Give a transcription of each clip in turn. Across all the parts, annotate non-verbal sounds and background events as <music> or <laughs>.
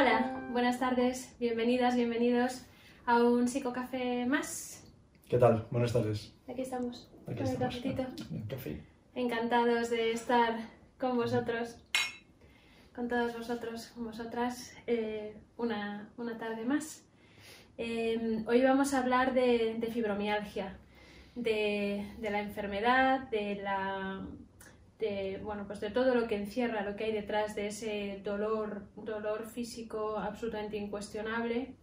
Hola, buenas tardes, bienvenidas, bienvenidos a un psicocafé más. ¿Qué tal? Buenas tardes. Aquí estamos, Aquí con el estamos. cafetito. Café. Encantados de estar con vosotros, con todos vosotros, con vosotras, eh, una, una tarde más. Eh, hoy vamos a hablar de, de fibromialgia, de, de la enfermedad, de la de, bueno, pues de todo lo que encierra, lo que hay detrás de ese dolor, dolor físico absolutamente incuestionable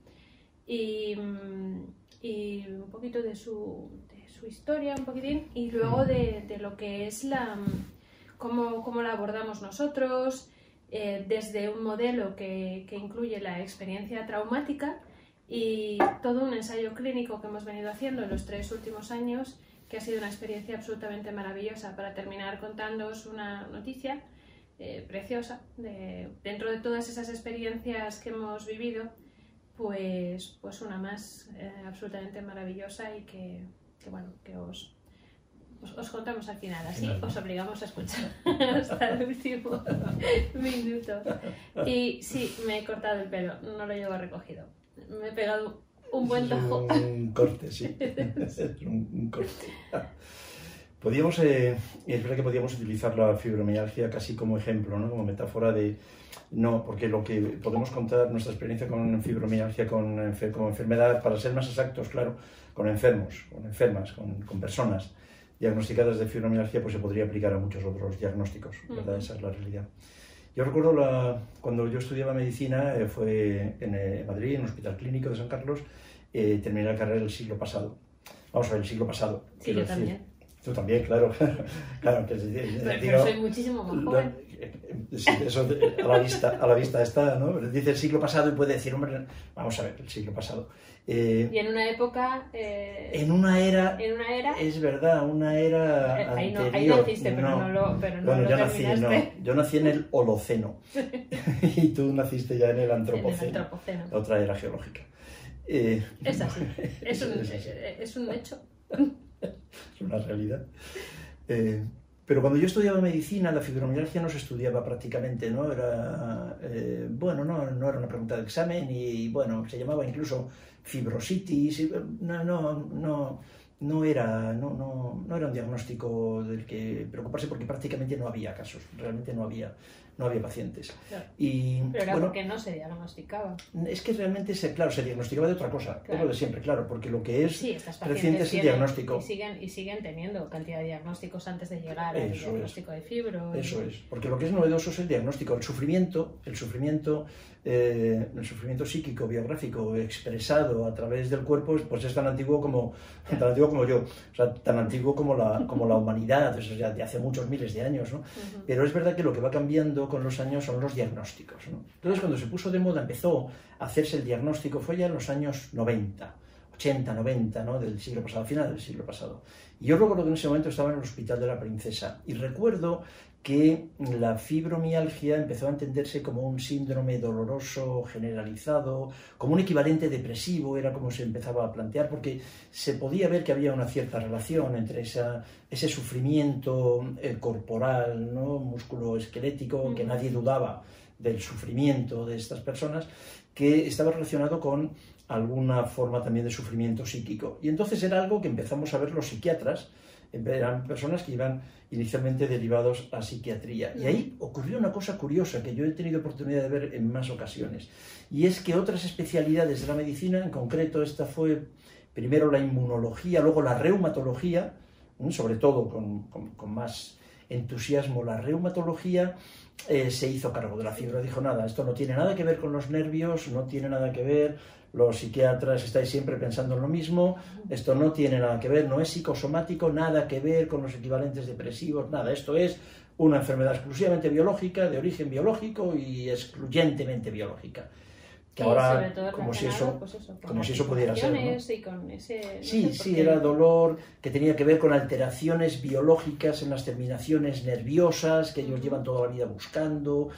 y, mm, y un poquito de su, su historia, un poquitín, y luego de, de lo que es la mm, cómo, cómo la abordamos nosotros, eh, desde un modelo que, que incluye la experiencia traumática y todo un ensayo clínico que hemos venido haciendo en los tres últimos años que ha sido una experiencia absolutamente maravillosa. Para terminar contándoos una noticia eh, preciosa de, dentro de todas esas experiencias que hemos vivido pues, pues una más eh, absolutamente maravillosa y que, que, bueno que os, os, os contamos al final así Final, ¿no? os obligamos a escuchar <laughs> hasta el último <laughs> minuto. Y sí me he cortado el pelo no lo llevo recogido. Me he pegado un buen tajo Un corte, sí. <laughs> un, un corte. Podíamos, eh, es verdad que podíamos utilizar la fibromialgia casi como ejemplo, ¿no? como metáfora de... No, porque lo que podemos contar, nuestra experiencia con fibromialgia como, enfer como enfermedad, para ser más exactos, claro, con enfermos, con enfermas, con, con personas diagnosticadas de fibromialgia, pues se podría aplicar a muchos otros diagnósticos, ¿verdad? Esa es la realidad. Yo recuerdo la, cuando yo estudiaba medicina, eh, fue en eh, Madrid, en el Hospital Clínico de San Carlos, eh, terminé la carrera el siglo pasado. Vamos a ver, el siglo pasado. Sí, yo decir. también. Tú también, claro. <laughs> claro que, eh, pero, pero soy muchísimo más joven eh, <laughs> eso a la, vista, a la vista está, ¿no? Dice el siglo pasado y puede decir, hombre, vamos a ver, el siglo pasado. Eh, y en una época eh, en una era, en una era es verdad, una era eh, ahí, no, ahí anterior. naciste pero no, lo, pero no Bueno, lo yo nací, no, yo nací en el Holoceno <laughs> y tú naciste ya en el en el Antropoceno, antropoceno otra era geológica. Eh, es así es un, <laughs> es es un hecho es una realidad. Pero cuando yo estudiaba medicina, la fibromialgia no se estudiaba prácticamente, ¿no? Era, eh, bueno, no, no era una pregunta de examen y, bueno, se llamaba incluso fibrositis, no, no, no, no era, no, no, no era un diagnóstico del que preocuparse porque prácticamente no había casos, realmente no había, no había pacientes. Claro. Y, pero era bueno, porque no se diagnosticaba es que realmente, se, claro, se diagnosticaba de otra cosa, Claro. es lo de siempre, claro, porque lo que es sí reciente es el diagnóstico. y siguen y siguen teniendo cantidad de diagnósticos antes de llegar al Eso es. diagnóstico de fibro y- Eso es, porque lo que es novedoso es el diagnóstico, el sufrimiento, el sufrimiento, eh, el sufrimiento psíquico, biográfico, expresado a través del cuerpo, pues es tan antiguo como, <laughs> tan antiguo como yo, o sea, tan antiguo como la, como la humanidad, o sea, de hace muchos miles de años, ¿no? Pero es verdad que lo que va cambiando con los años son los diagnósticos. ¿no? Entonces, cuando se puso de moda, empezó a hacerse el diagnóstico, fue ya en los años 90, 80, 90, ¿no? del siglo pasado, al final del siglo pasado. Y yo recuerdo que en ese momento estaba en el Hospital de la Princesa y recuerdo que la fibromialgia empezó a entenderse como un síndrome doloroso generalizado, como un equivalente depresivo, era como se empezaba a plantear, porque se podía ver que había una cierta relación entre esa, ese sufrimiento eh, corporal, ¿no? músculo-esquelético, que Ujú. nadie dudaba del sufrimiento de estas personas, que estaba relacionado con alguna forma también de sufrimiento psíquico. Y entonces era algo que empezamos a ver los psiquiatras, eran personas que iban inicialmente derivados a psiquiatría. Y ahí ocurrió una cosa curiosa que yo he tenido oportunidad de ver en más ocasiones. Y es que otras especialidades de la medicina, en concreto esta fue primero la inmunología, luego la reumatología, sobre todo con, con- con más entusiasmo la reumatología, eh, se hizo cargo de la fibra. Dijo, nada, esto no tiene nada que ver con los nervios, no tiene nada que ver, los psiquiatras estáis siempre pensando en lo mismo, esto no tiene nada que ver, no es psicosomático, nada que ver con los equivalentes depresivos, nada, esto es una enfermedad exclusivamente biológica, de origen biológico y excluyentemente biológica. Que Y ahora, como si eso, pues eso, como si eso pudiera ser, ¿no? inflamaciones Y con ese, no Sí, sí, qué. era dolor que tenía que ver con alteraciones biológicas en las terminaciones nerviosas que ellos llevan toda la vida buscando.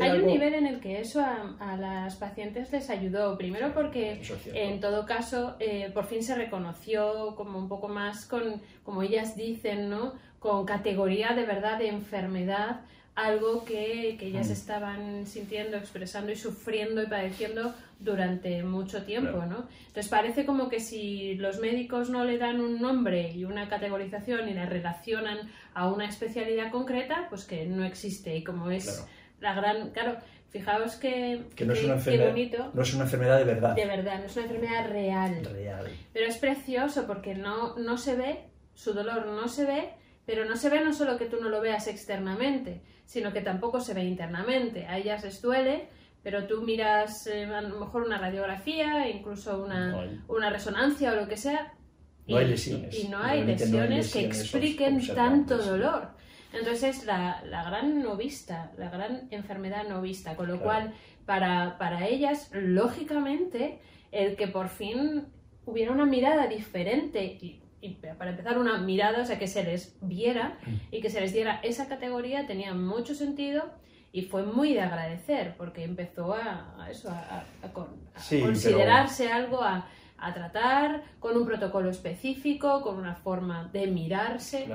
Hay un nivel en el que eso a, a las pacientes les ayudó. Primero porque en todo caso eh, por fin se reconoció como un poco más con, como ellas dicen, ¿no? Con categoría de verdad de enfermedad algo que, que ellas estaban sintiendo, expresando y sufriendo y padeciendo durante mucho tiempo, ¿no? Entonces parece como que si los médicos no le dan un nombre y una categorización y la relacionan a una especialidad concreta, pues que no existe. Y como es la gran... Claro, fijaos que, que, no, es una enfermedad, no es una enfermedad de verdad. De verdad, no es una enfermedad real. Real. Pero es precioso porque no, no se ve, su dolor no se ve, pero no se ve no solo que tú no lo veas externamente, sino que tampoco se ve internamente. A ellas les duele, pero tú miras eh, a lo mejor una radiografía, incluso una, una resonancia o lo que sea. No hay lesiones. Y, no, hay lesiones que expliquen tanto dolor. Entonces la, la, gran no vista, la gran enfermedad no vista, con lo cual para, para ellas, lógicamente, el que por fin hubiera una mirada diferente y y para empezar una mirada, o sea, que se les viera y que se les diera esa categoría tenía mucho sentido y fue muy de agradecer porque empezó a, eso, a, considerarse algo a, tratar con un protocolo específico, con una forma de mirarse.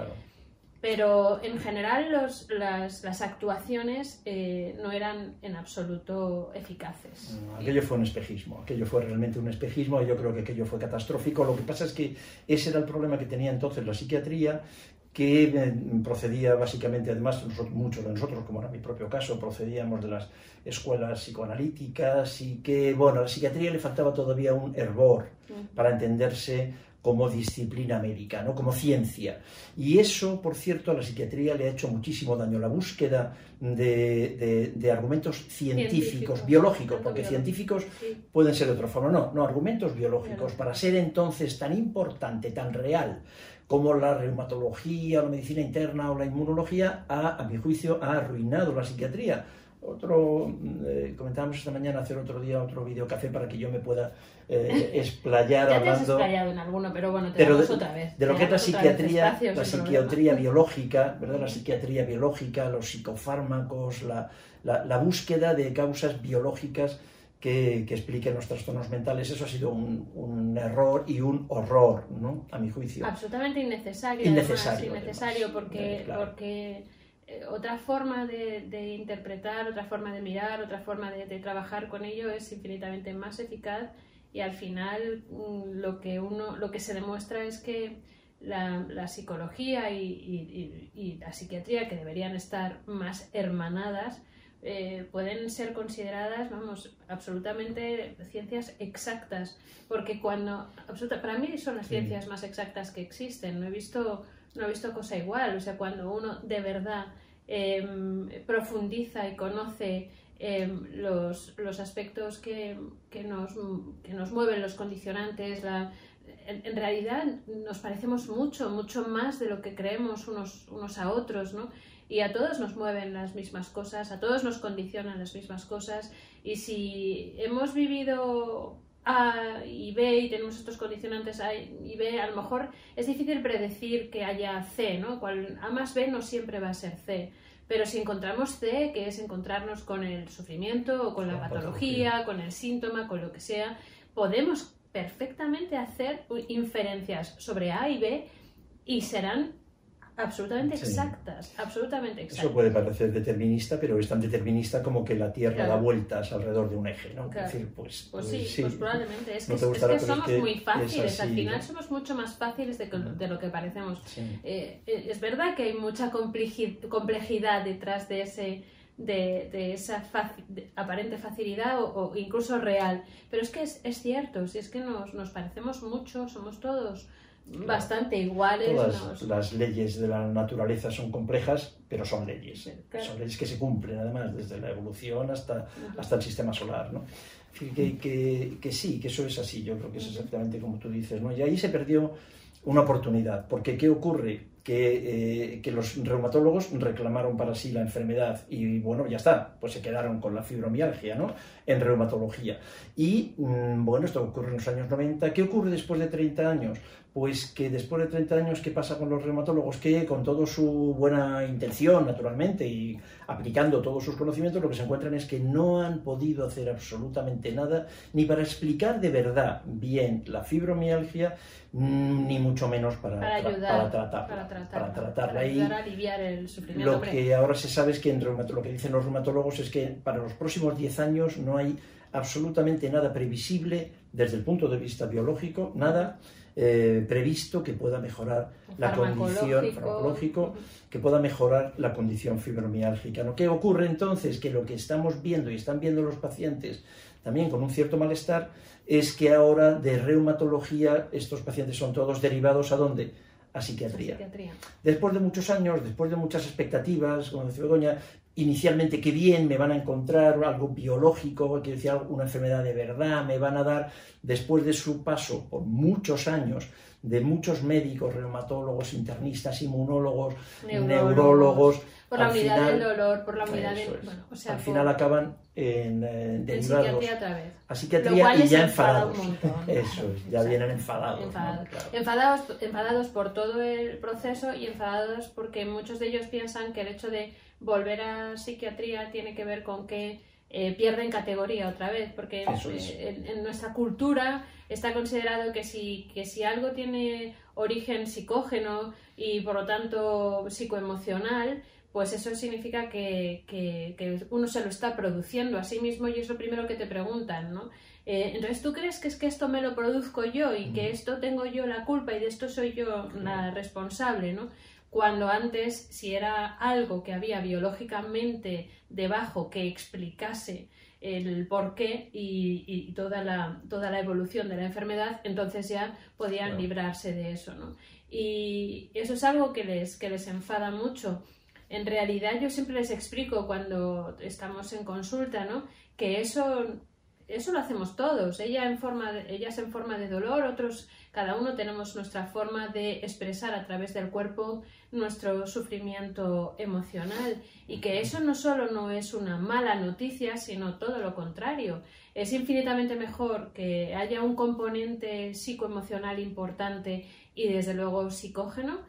Pero en general los, las, las, actuaciones eh, no eran en absoluto eficaces. aquello fue un espejismo, aquello fue realmente un espejismo y yo creo que aquello fue catastrófico. Lo que pasa es que ese era el problema que tenía entonces la psiquiatría, que eh, procedía básicamente, además muchos de nosotros, como era mi propio caso, procedíamos de las escuelas psicoanalíticas y que, bueno, a la psiquiatría le faltaba todavía un hervor mm. para entenderse como disciplina médica, ¿no? como ciencia. Y eso, por cierto, a la psiquiatría le ha hecho muchísimo daño, la búsqueda de, de, argumentos científicos, biológicos, porque científicos pueden ser de otra forma, no, no, argumentos biológicos, para ser entonces tan importante, tan real como la reumatología, la medicina interna o la inmunología, ha, a mi juicio, ha arruinado la psiquiatría. Otro, eh, comentábamos esta mañana hacer otro día otro café para que yo me pueda eh, <laughs> explayar ya hablando. Te has explayado en alguno, pero bueno, te de, otra vez. De lo que es la psiquiatría, la psiquiatría <laughs> biológica, ¿verdad? La psiquiatría biológica, los psicofármacos, la, la, búsqueda de causas biológicas que, que, expliquen los trastornos mentales. Eso ha sido un, un, error y un horror, ¿no? A mi juicio. Absolutamente innecesario. Innecesario. innecesario porque, porque eh, otra forma de, interpretar, otra forma de mirar, otra forma de, trabajar con ello es infinitamente más eficaz y al final mm, lo que uno, lo que se demuestra es que la, psicología y, la psiquiatría, que deberían estar más hermanadas, eh, pueden ser consideradas, vamos, absolutamente ciencias exactas, porque cuando, para mí son las ciencias más exactas que existen, no he visto no he visto cosa igual. O sea, cuando uno de verdad em, profundiza y conoce em, los, los, aspectos que, que, nos, que, nos, mueven, los condicionantes, la, en, realidad nos parecemos mucho, mucho más de lo que creemos unos, unos a otros, ¿no? Y a todos nos mueven las mismas cosas, a todos nos condicionan las mismas cosas. Y si hemos vivido a y B y tenemos estos condicionantes A y B, a lo mejor es difícil predecir que haya C, ¿no? A más B no siempre va a ser C. Pero si encontramos C, que es encontrarnos con el sufrimiento o con la, patología, con el síntoma, con lo que sea, podemos perfectamente hacer inferencias sobre A y B y serán absolutamente exactas, absolutamente exactas. Eso puede parecer determinista, pero es tan determinista como que la Tierra da vueltas alrededor de un eje, ¿no? Es decir, pues, pues, pues sí, pues probablemente. Es que, somos muy fáciles, al final somos mucho más fáciles de, de lo que parecemos. Eh, eh, es verdad que hay mucha complejidad detrás de ese de, de, esa aparente facilidad o, incluso real. Pero es que es, es cierto, si es que nos, nos parecemos mucho, somos todos bastante iguales. Todas las leyes de la naturaleza son complejas, pero son leyes. Son leyes que se cumplen, además, desde la evolución hasta, hasta el sistema solar. ¿no? Que, que, que, sí, que eso es así, yo creo que es exactamente como tú dices. ¿no? Y ahí se perdió una oportunidad, porque ¿qué ocurre? Que, eh, que, los reumatólogos reclamaron para sí la enfermedad y bueno, ya está, pues se quedaron con la fibromialgia ¿no? en reumatología. Y mm, bueno, esto ocurre en los años 90. ¿Qué ocurre después de 30 años? Pues que después de 30 años, ¿qué pasa con los reumatólogos? Que con toda su buena intención, naturalmente, y aplicando todos sus conocimientos, lo que se encuentran es que no han podido hacer absolutamente nada, ni para explicar de verdad bien la fibromialgia, mm, ni mucho menos para, para, ayudar, tratarla. Para tratarla, para tratarla. para Y ayudar a aliviar el sufrimiento. Lo que ahora se sabe es que en lo que dicen los reumatólogos es que para los próximos 10 años no hay absolutamente nada previsible desde el punto de vista biológico, nada eh, previsto que pueda mejorar la condición farmacológico. que pueda mejorar la condición fibromiálgica. ¿no? ¿Qué ocurre entonces? Que lo que estamos viendo y están viendo los pacientes también con un cierto malestar es que ahora de reumatología estos pacientes son todos derivados a dónde? A psiquiatría. psiquiatría. Después de muchos años, después de muchas expectativas, como decía Begoña, inicialmente qué bien, me van a encontrar algo biológico, quiero decir, una enfermedad de verdad, me van a dar, después de su paso por muchos años, de muchos médicos, reumatólogos, internistas, inmunólogos, Neurólogos, neurólogos, Por la unidad final- del dolor, por la unidad del. Bueno, o sea, al por- final acaban en, eh, derivados psiquiatría otra vez. a psiquiatría y ya enfada enfadados. <laughs> Eso es, ya O sea, vienen enfadados. ¿no? enfadados. Claro. Enfadados, enfadados por todo el proceso y enfadados porque muchos de ellos piensan que el hecho de volver a psiquiatría tiene que ver con que eh, pierden categoría otra vez, porque eh, en, en nuestra cultura está considerado que si, que si algo tiene origen psicógeno y por lo tanto psicoemocional, pues eso significa que, que- que uno se lo está produciendo a sí mismo y es lo primero que te preguntan, ¿no? Eh, entonces, ¿tú crees que es que esto me lo produzco yo y que Mm. esto tengo yo la culpa y de esto soy yo la responsable, ¿no? Cuando antes, si era algo que había biológicamente debajo que explicase el porqué y, y toda, la, toda la evolución de la enfermedad, entonces ya podían Claro. librarse de eso, ¿no? Y eso es algo que les, que les enfada mucho. En realidad yo siempre les explico cuando estamos en consulta, ¿no? Que eso, eso lo hacemos todos. Ella en forma ellas en forma de dolor, otros, cada uno tenemos nuestra forma de expresar a través del cuerpo nuestro sufrimiento emocional. Y que eso no solo no es una mala noticia, sino todo lo contrario. Es infinitamente mejor que haya un componente psicoemocional importante y desde luego psicógeno,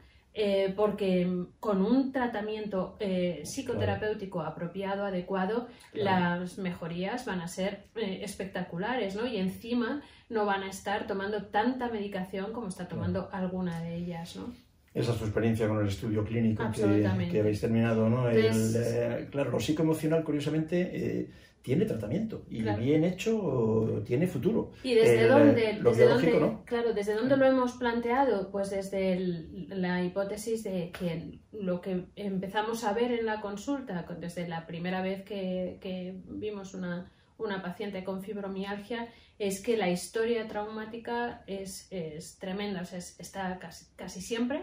eh, porque con un tratamiento eh, psicoterapéutico apropiado, adecuado, Claro. las mejorías van a ser eh, espectaculares, ¿no? Y encima no van a estar tomando tanta medicación como está tomando alguna de ellas, ¿no? Esa es tu experiencia con el estudio clínico que, habéis terminado, ¿no? El, Entonces- eh, claro, lo psicoemocional, curiosamente, tiene tratamiento y Claro. bien hecho tiene futuro. ¿Y desde El, dónde? eh, lo desde dónde- ¿no? Claro, ¿desde dónde lo hemos planteado? Pues desde el- la hipótesis de que lo que empezamos a ver en la consulta, con- desde la primera vez que, que vimos una, una paciente con fibromialgia, es que la historia traumática es, es tremenda, o sea, es- está casi, casi siempre.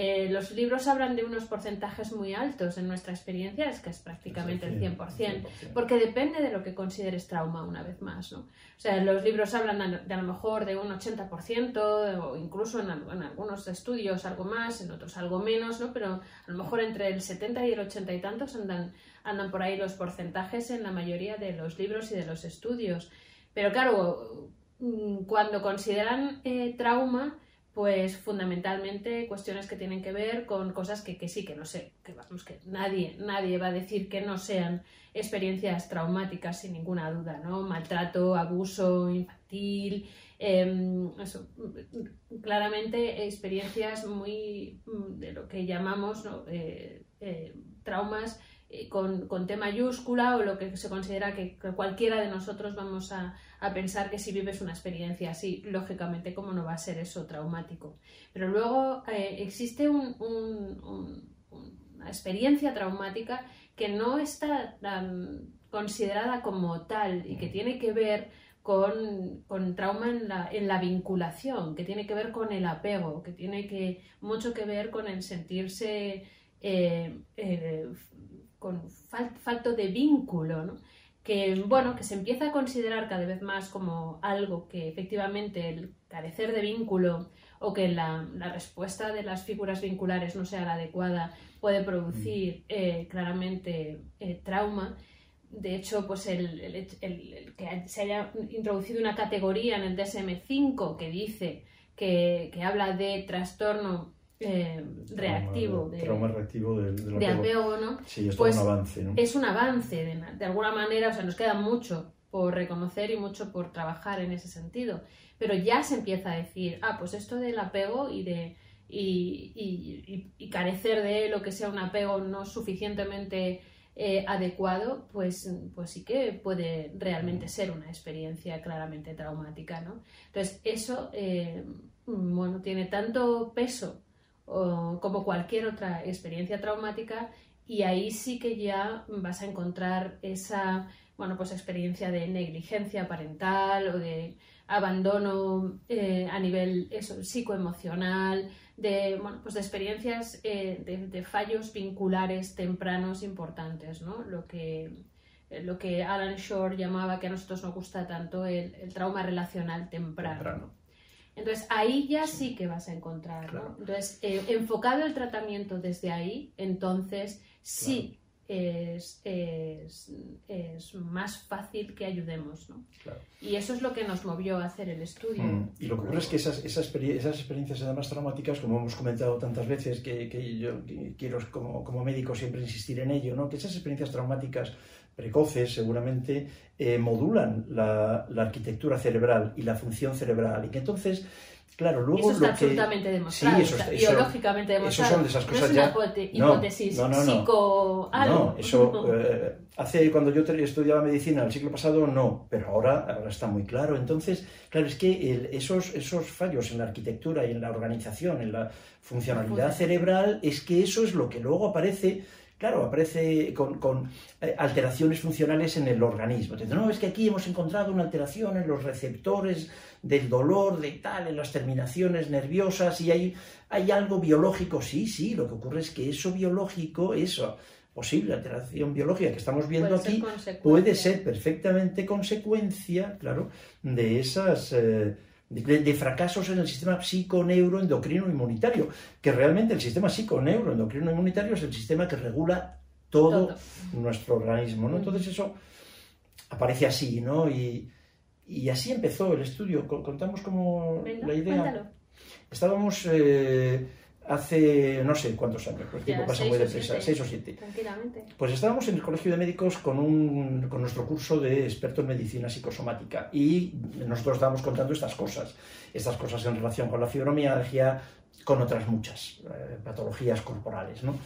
Eh, los libros hablan de unos porcentajes muy altos en nuestra experiencia, es que es prácticamente el 100%. Porque depende de lo que consideres trauma, una vez más, ¿no? O sea, los libros hablan de a lo mejor de un 80%, o incluso en, en algunos estudios algo más, en otros algo menos, ¿no? Pero a lo mejor entre el 70 y el 80 y tantos andan, andan por ahí los porcentajes en la mayoría de los libros y de los estudios. Pero claro, mm, cuando consideran eh, trauma, pues fundamentalmente cuestiones que tienen que ver con cosas que, que sí, que no sé, que vamos, que nadie, nadie va a decir que no sean experiencias traumáticas sin ninguna duda, ¿no? Maltrato, abuso infantil, em, claramente experiencias muy mm, de lo que llamamos. Eh, eh, traumas eh, con, con T mayúscula o lo que se considera que cualquiera de nosotros vamos a, a pensar que si vives una experiencia así, lógicamente, ¿cómo no va a ser eso traumático? Pero luego eh, existe un- un- un- una experiencia traumática que no está tan considerada como tal y que tiene que ver con, con trauma en la, en la vinculación, que tiene que ver con el apego, que tiene que, mucho que ver con el sentirse eh, eh, con fal- falto de vínculo. Que bueno, que se empieza a considerar cada vez más como algo que efectivamente el carecer de vínculo o que la, la respuesta de las figuras vinculares no sea la adecuada puede producir eh, claramente eh, trauma. De hecho, pues el, el- el- el que se haya introducido una categoría en el DSM-5 que dice que, que habla de trastorno eh, reactivo, de, Trauma reactivo de apego. ¿no? Sí, esto Pues es un avance, ¿no? es un avance de, de alguna manera, o sea, nos queda mucho por reconocer y mucho por trabajar en ese sentido, pero ya se empieza a decir, ah, pues esto del apego y de y, carecer de lo que sea un apego no suficientemente eh, adecuado, pues, pues sí que puede realmente mm. ser una experiencia claramente traumática, ¿no? Entonces, eso, eh, bueno, tiene tanto peso como cualquier otra experiencia traumática y ahí sí que ya vas a encontrar esa, bueno, pues experiencia de negligencia parental o de abandono eh, a nivel eso, psicoemocional, de, bueno, pues de experiencias eh, de, fallos vinculares tempranos importantes, ¿no? Lo que, lo que Alan Shore llamaba, que a nosotros nos gusta tanto, el, trauma relacional temprano. Entonces ahí ya sí. que vas a encontrar, ¿no? Entonces, enfocado el tratamiento desde ahí, entonces sí es, es, más fácil que ayudemos. ¿no? Y eso es lo que nos movió a hacer el estudio. Mm. Y lo que ocurre es que esas, esas, experiencias además traumáticas, como hemos comentado tantas veces, que, que yo quiero como, como, médico siempre insistir en ello, ¿no? que esas experiencias traumáticas precoces seguramente eh, modulan la, la arquitectura cerebral y la función cerebral. Y que entonces Claro, luego eso está absolutamente demostrado, sí, eso, biológicamente demostrado. Eso son de esas cosas no es una hipótesis no, no, psico No, eso eh, hace cuando yo estudiaba medicina el siglo pasado no, pero ahora, ahora está muy claro. Entonces, claro, es que esos, esos fallos en la arquitectura y en la organización, en la funcionalidad cerebral, es que eso es lo que luego aparece claro, aparece con, eh, alteraciones funcionales en el organismo. Entonces, no, es que aquí hemos encontrado una alteración en los receptores del dolor, de tal, en las terminaciones nerviosas y hay, hay algo biológico. Sí, sí, lo que ocurre es que eso biológico, eso posible alteración biológica que estamos viendo aquí, puede ser perfectamente consecuencia, claro, de esas... Eh, de, fracasos en el sistema psiconeuroendocrino inmunitario, que realmente el sistema psiconeuroendocrino inmunitario es el sistema que regula todo, nuestro organismo, ¿no? Entonces eso aparece así, ¿no? Y, así empezó el estudio. Contamos como la idea. Estábamos eh, hace no sé cuántos años, el tiempo pasa muy deprisa, seis o siete. Tranquilamente. Pues estábamos en el Colegio de Médicos con, un, con nuestro curso de experto en medicina psicosomática y nosotros estábamos contando estas cosas, estas cosas en relación con la fibromialgia, con otras muchas eh, patologías corporales, ¿no?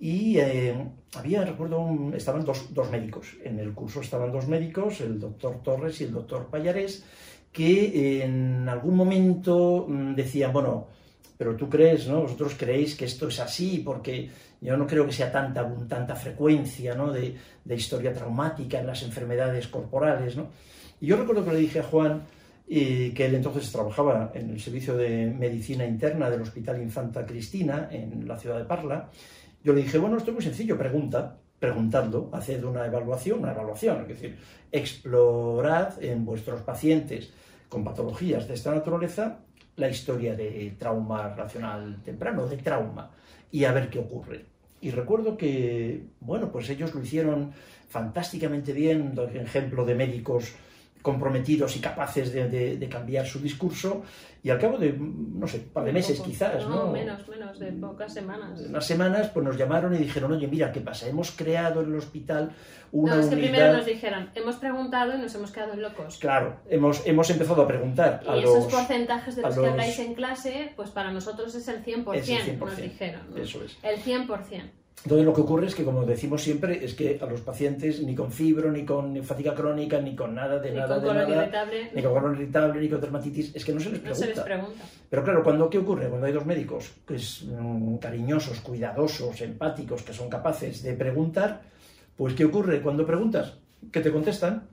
Y eh, había, recuerdo, estaban dos, dos, médicos. En el curso estaban dos médicos, el doctor Torres y el doctor Payarés, que en algún momento mm, decían, bueno, pero tú crees, ¿no? Vosotros creéis que esto es así, porque yo no creo que sea tanta, tanta frecuencia, ¿no? De, historia traumática en las enfermedades corporales, ¿no? Y yo recuerdo que le dije a Juan, y que él entonces trabajaba en el servicio de medicina interna del Hospital Infanta Cristina, en la ciudad de Parla, yo le dije, bueno, esto es muy sencillo, pregunta, preguntando, haced una evaluación, una evaluación, es decir, explorad en vuestros pacientes con patologías de esta naturaleza la historia de trauma racional temprano, de trauma, y a ver qué ocurre. Y recuerdo que, bueno, pues ellos lo hicieron fantásticamente bien, ejemplo de médicos comprometidos y capaces de, cambiar su discurso y al cabo de, no sé, un par de meses quizás, ¿no? menos, menos, de pocas semanas. Unas semanas, pues nos llamaron y dijeron, oye, mira, ¿qué pasa? Hemos creado en el hospital una no, es que primero nos dijeron, hemos preguntado y nos hemos quedado locos. Claro, hemos, hemos empezado a preguntar y esos porcentajes de los, que habláis en clase, pues para nosotros es el 100%, es el 100% nos dijeron. Eso es. El 100%. Entonces lo que ocurre es que, como decimos siempre, es que a los pacientes ni con fibro, ni con fatiga crónica, ni con nada de nada de nada, irritable, ni con colon irritable, ni con dermatitis, es que no se les pregunta. No se les pregunta. Pero claro, cuando ¿qué ocurre? Cuando hay dos médicos que son cariñosos, cuidadosos, empáticos, que son capaces de preguntar, pues ¿qué ocurre? Cuando preguntas, que te contestan.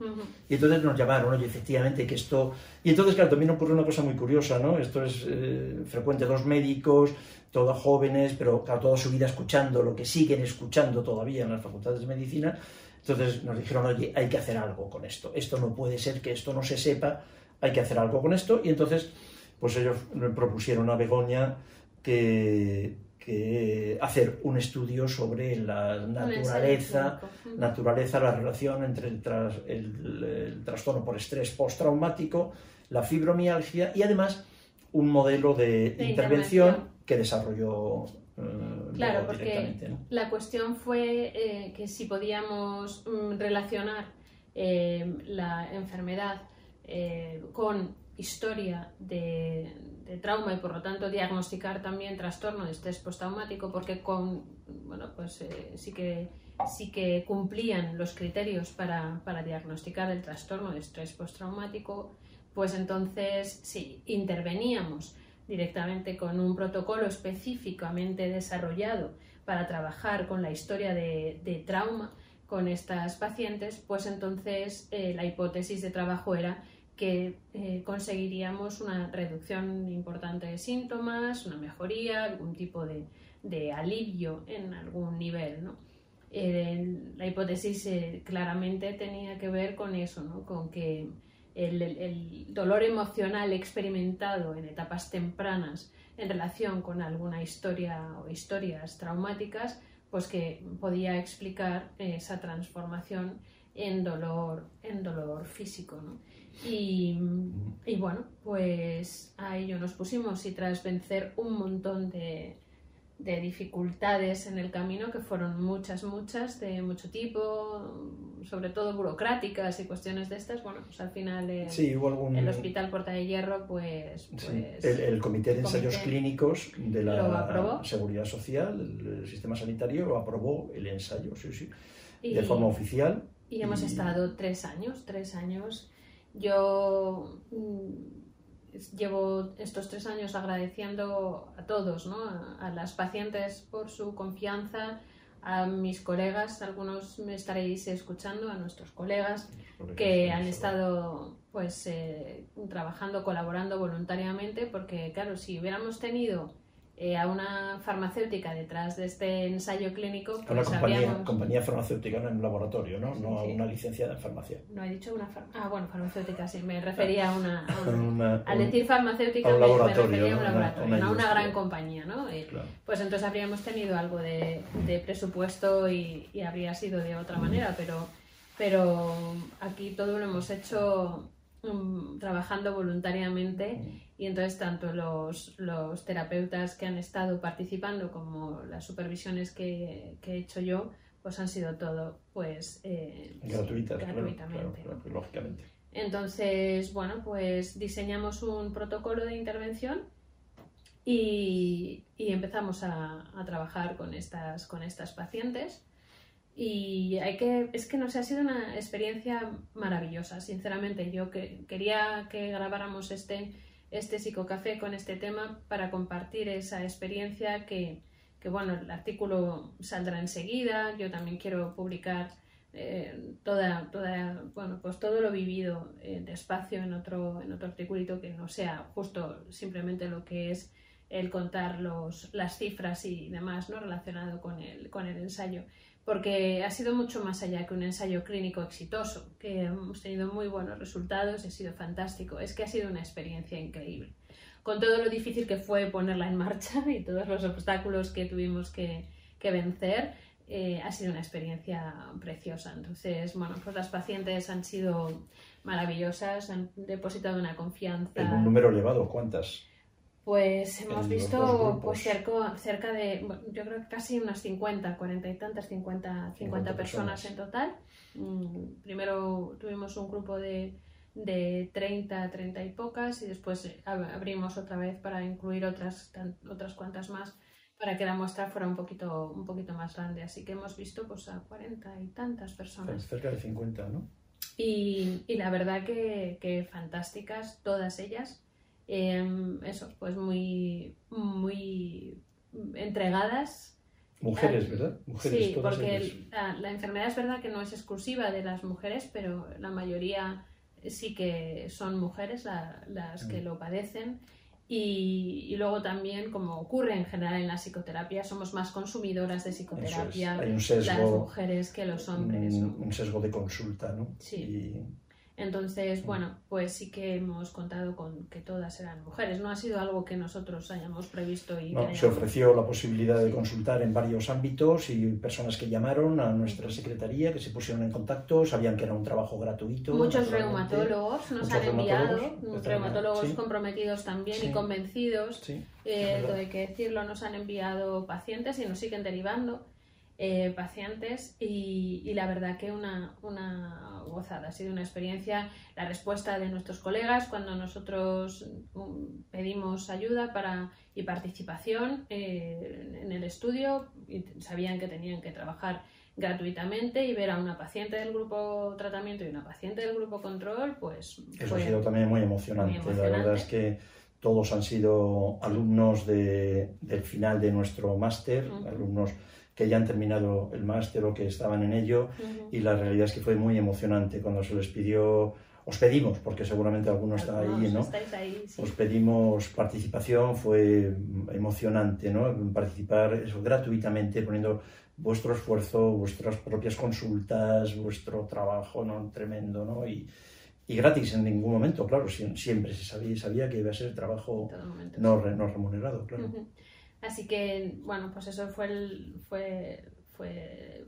Y entonces nos llamaron, oye, efectivamente, que esto... Y entonces, claro, también ocurre una cosa muy curiosa, ¿no? Esto es eh, frecuente, dos médicos, todos jóvenes, pero claro, toda su vida escuchando lo que siguen escuchando todavía en las facultades de medicina. Entonces nos dijeron, oye, hay que hacer algo con esto. Esto no puede ser que esto no se sepa, hay que hacer algo con esto. Y entonces, pues ellos propusieron a Begoña que, hacer un estudio sobre la naturaleza, naturaleza, la relación entre el, el trastorno por estrés postraumático, la fibromialgia y además un modelo de, intervención, que desarrolló eh, claro, porque la cuestión fue eh, que si podíamos mm, relacionar eh, la enfermedad con historia de, trauma y por lo tanto diagnosticar también trastorno de estrés postraumático porque con, bueno, pues, sí, que, sí que cumplían los criterios para, para diagnosticar el trastorno de estrés postraumático, pues entonces sí, interveníamos directamente con un protocolo específicamente desarrollado para trabajar con la historia de, trauma con estas pacientes, pues entonces eh, la hipótesis de trabajo era que eh, conseguiríamos una reducción importante de síntomas, una mejoría, algún tipo de, alivio en algún nivel. ¿no? Eh, la hipótesis claramente tenía que ver con eso, ¿no? con que el, dolor emocional experimentado en etapas tempranas en relación con alguna historia o historias traumáticas, pues que podía explicar esa transformación en dolor, en dolor físico. Y, y, bueno, pues a ello nos pusimos y tras vencer un montón de, de dificultades en el camino, que fueron muchas, muchas, de mucho tipo, sobre todo burocráticas y cuestiones de estas, bueno, pues al final el, Hospital Puerta de Hierro, pues... pues el, Comité de Ensayos Clínicos de la Seguridad Social, el, Sistema Sanitario, lo aprobó el ensayo, sí, sí, de forma oficial. Y hemos estado tres años, tres años. Yo mm, llevo estos tres años agradeciendo a todos, ¿no? a, las pacientes por su confianza, a mis colegas, algunos me estaréis escuchando, a nuestros colegas que han estado pues eh, trabajando, colaborando voluntariamente, porque claro, si hubiéramos tenido eh, a una farmacéutica detrás de este ensayo clínico. a una compañía, compañía, farmacéutica, no en un laboratorio, ¿no? no a una licenciada en farmacia. No he dicho una Ah, bueno, farmacéutica, sí, me refería a una. <laughs> al decir farmacéutica me, refería a un laboratorio, a una gran compañía, ¿no? Eh, pues entonces habríamos tenido algo de, de presupuesto y, y, habría sido de otra manera, pero, pero aquí todo lo hemos hecho mm, trabajando voluntariamente y entonces tanto los, los, terapeutas que han estado participando como las supervisiones que, que he hecho yo, pues han sido todo pues eh, gratuitamente. lógicamente. Entonces, bueno, pues diseñamos un protocolo de intervención y, y empezamos a, a, trabajar con estas, con estas pacientes. Y hay que, es que no sé, ha sido una experiencia maravillosa, sinceramente. Yo que, quería que grabáramos este este psicocafé con este tema para compartir esa experiencia que, que bueno, el artículo saldrá enseguida, yo también quiero publicar eh, toda, toda, bueno, pues todo lo vivido eh, despacio en otro, en otro articulito que no sea justo simplemente lo que es el contar los, las cifras y demás ¿no? relacionado con el, con el ensayo porque ha sido mucho más allá que un ensayo clínico exitoso, que hemos tenido muy buenos resultados, ha sido fantástico, es que ha sido una experiencia increíble. Con todo lo difícil que fue ponerla en marcha <laughs> y todos los obstáculos que tuvimos que, vencer, eh, ha sido una experiencia preciosa. Entonces, bueno, pues las pacientes han sido maravillosas, han depositado una confianza. En un número elevado, ¿cuántas? Pues hemos visto pues cerca, cerca de, yo creo que casi unas 50, 40 y tantas, 50, 50, personas, en total. Mm, primero tuvimos un grupo de, de 30, 30 y pocas y después abrimos otra vez para incluir otras, otras cuantas más para que la muestra fuera un poquito, un poquito más grande. Así que hemos visto pues, a 40 y tantas personas. Cerca de 50, ¿no? Y, y la verdad que, que fantásticas todas ellas Em, eso, pues muy, muy entregadas. Mujeres, ¿verdad? Mujeres, sí, porque la, enfermedad es verdad que no es exclusiva de las mujeres, pero la mayoría sí que son mujeres las que mm. lo padecen. Y, luego también, como ocurre en general en la psicoterapia, somos más consumidoras de psicoterapia las mujeres que los hombres. Un, sesgo de consulta, ¿no? Sí. Entonces, bueno, pues sí que hemos contado con que todas eran mujeres. No ha sido algo que nosotros hayamos previsto y... No, se ofreció la posibilidad de consultar en varios ámbitos y personas que llamaron a nuestra secretaría, que se pusieron en contacto, sabían que era un trabajo gratuito. Muchos reumatólogos nos han enviado, reumatólogos, comprometidos también y convencidos, eh, hay que decirlo, nos han enviado pacientes y nos siguen derivando. Eh, pacientes y, y, la verdad que una, una gozada, ha sido una experiencia, la respuesta de nuestros colegas cuando nosotros um, pedimos ayuda para, y participación eh, en el estudio, y sabían que tenían que trabajar gratuitamente y ver a una paciente del grupo tratamiento y una paciente del grupo control, pues... Eso ha sido también muy emocionante. La verdad es que todos han sido alumnos de, del final de nuestro máster, alumnos que ya han terminado el máster o que estaban en ello, y la realidad es que fue muy emocionante cuando se les pidió os pedimos, porque seguramente alguno está ahí, ¿no? Ahí, sí. Os pedimos participación, fue emocionante, ¿no? Participar eso, gratuitamente, poniendo vuestro esfuerzo, vuestras propias consultas, vuestro trabajo, ¿no? Tremendo, ¿no? Y, y gratis en ningún momento, claro, siempre se sabía, sabía que iba a ser trabajo no, no, remunerado, claro. Así que, bueno, pues eso fue, el, fue, fue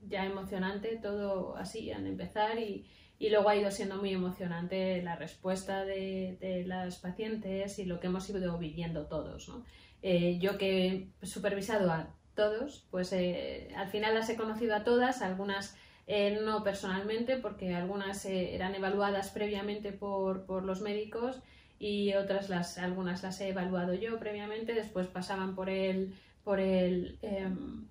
ya emocionante todo así al empezar y, y luego ha ido siendo muy emocionante la respuesta de, de, las pacientes y lo que hemos ido viviendo todos. ¿no? Eh, yo que he supervisado a todos, pues eh, al final las he conocido a todas, algunas eh, no personalmente, porque algunas eh, eran evaluadas previamente por, por, los médicos y otras las, algunas las he evaluado yo previamente, después pasaban por el, por el em,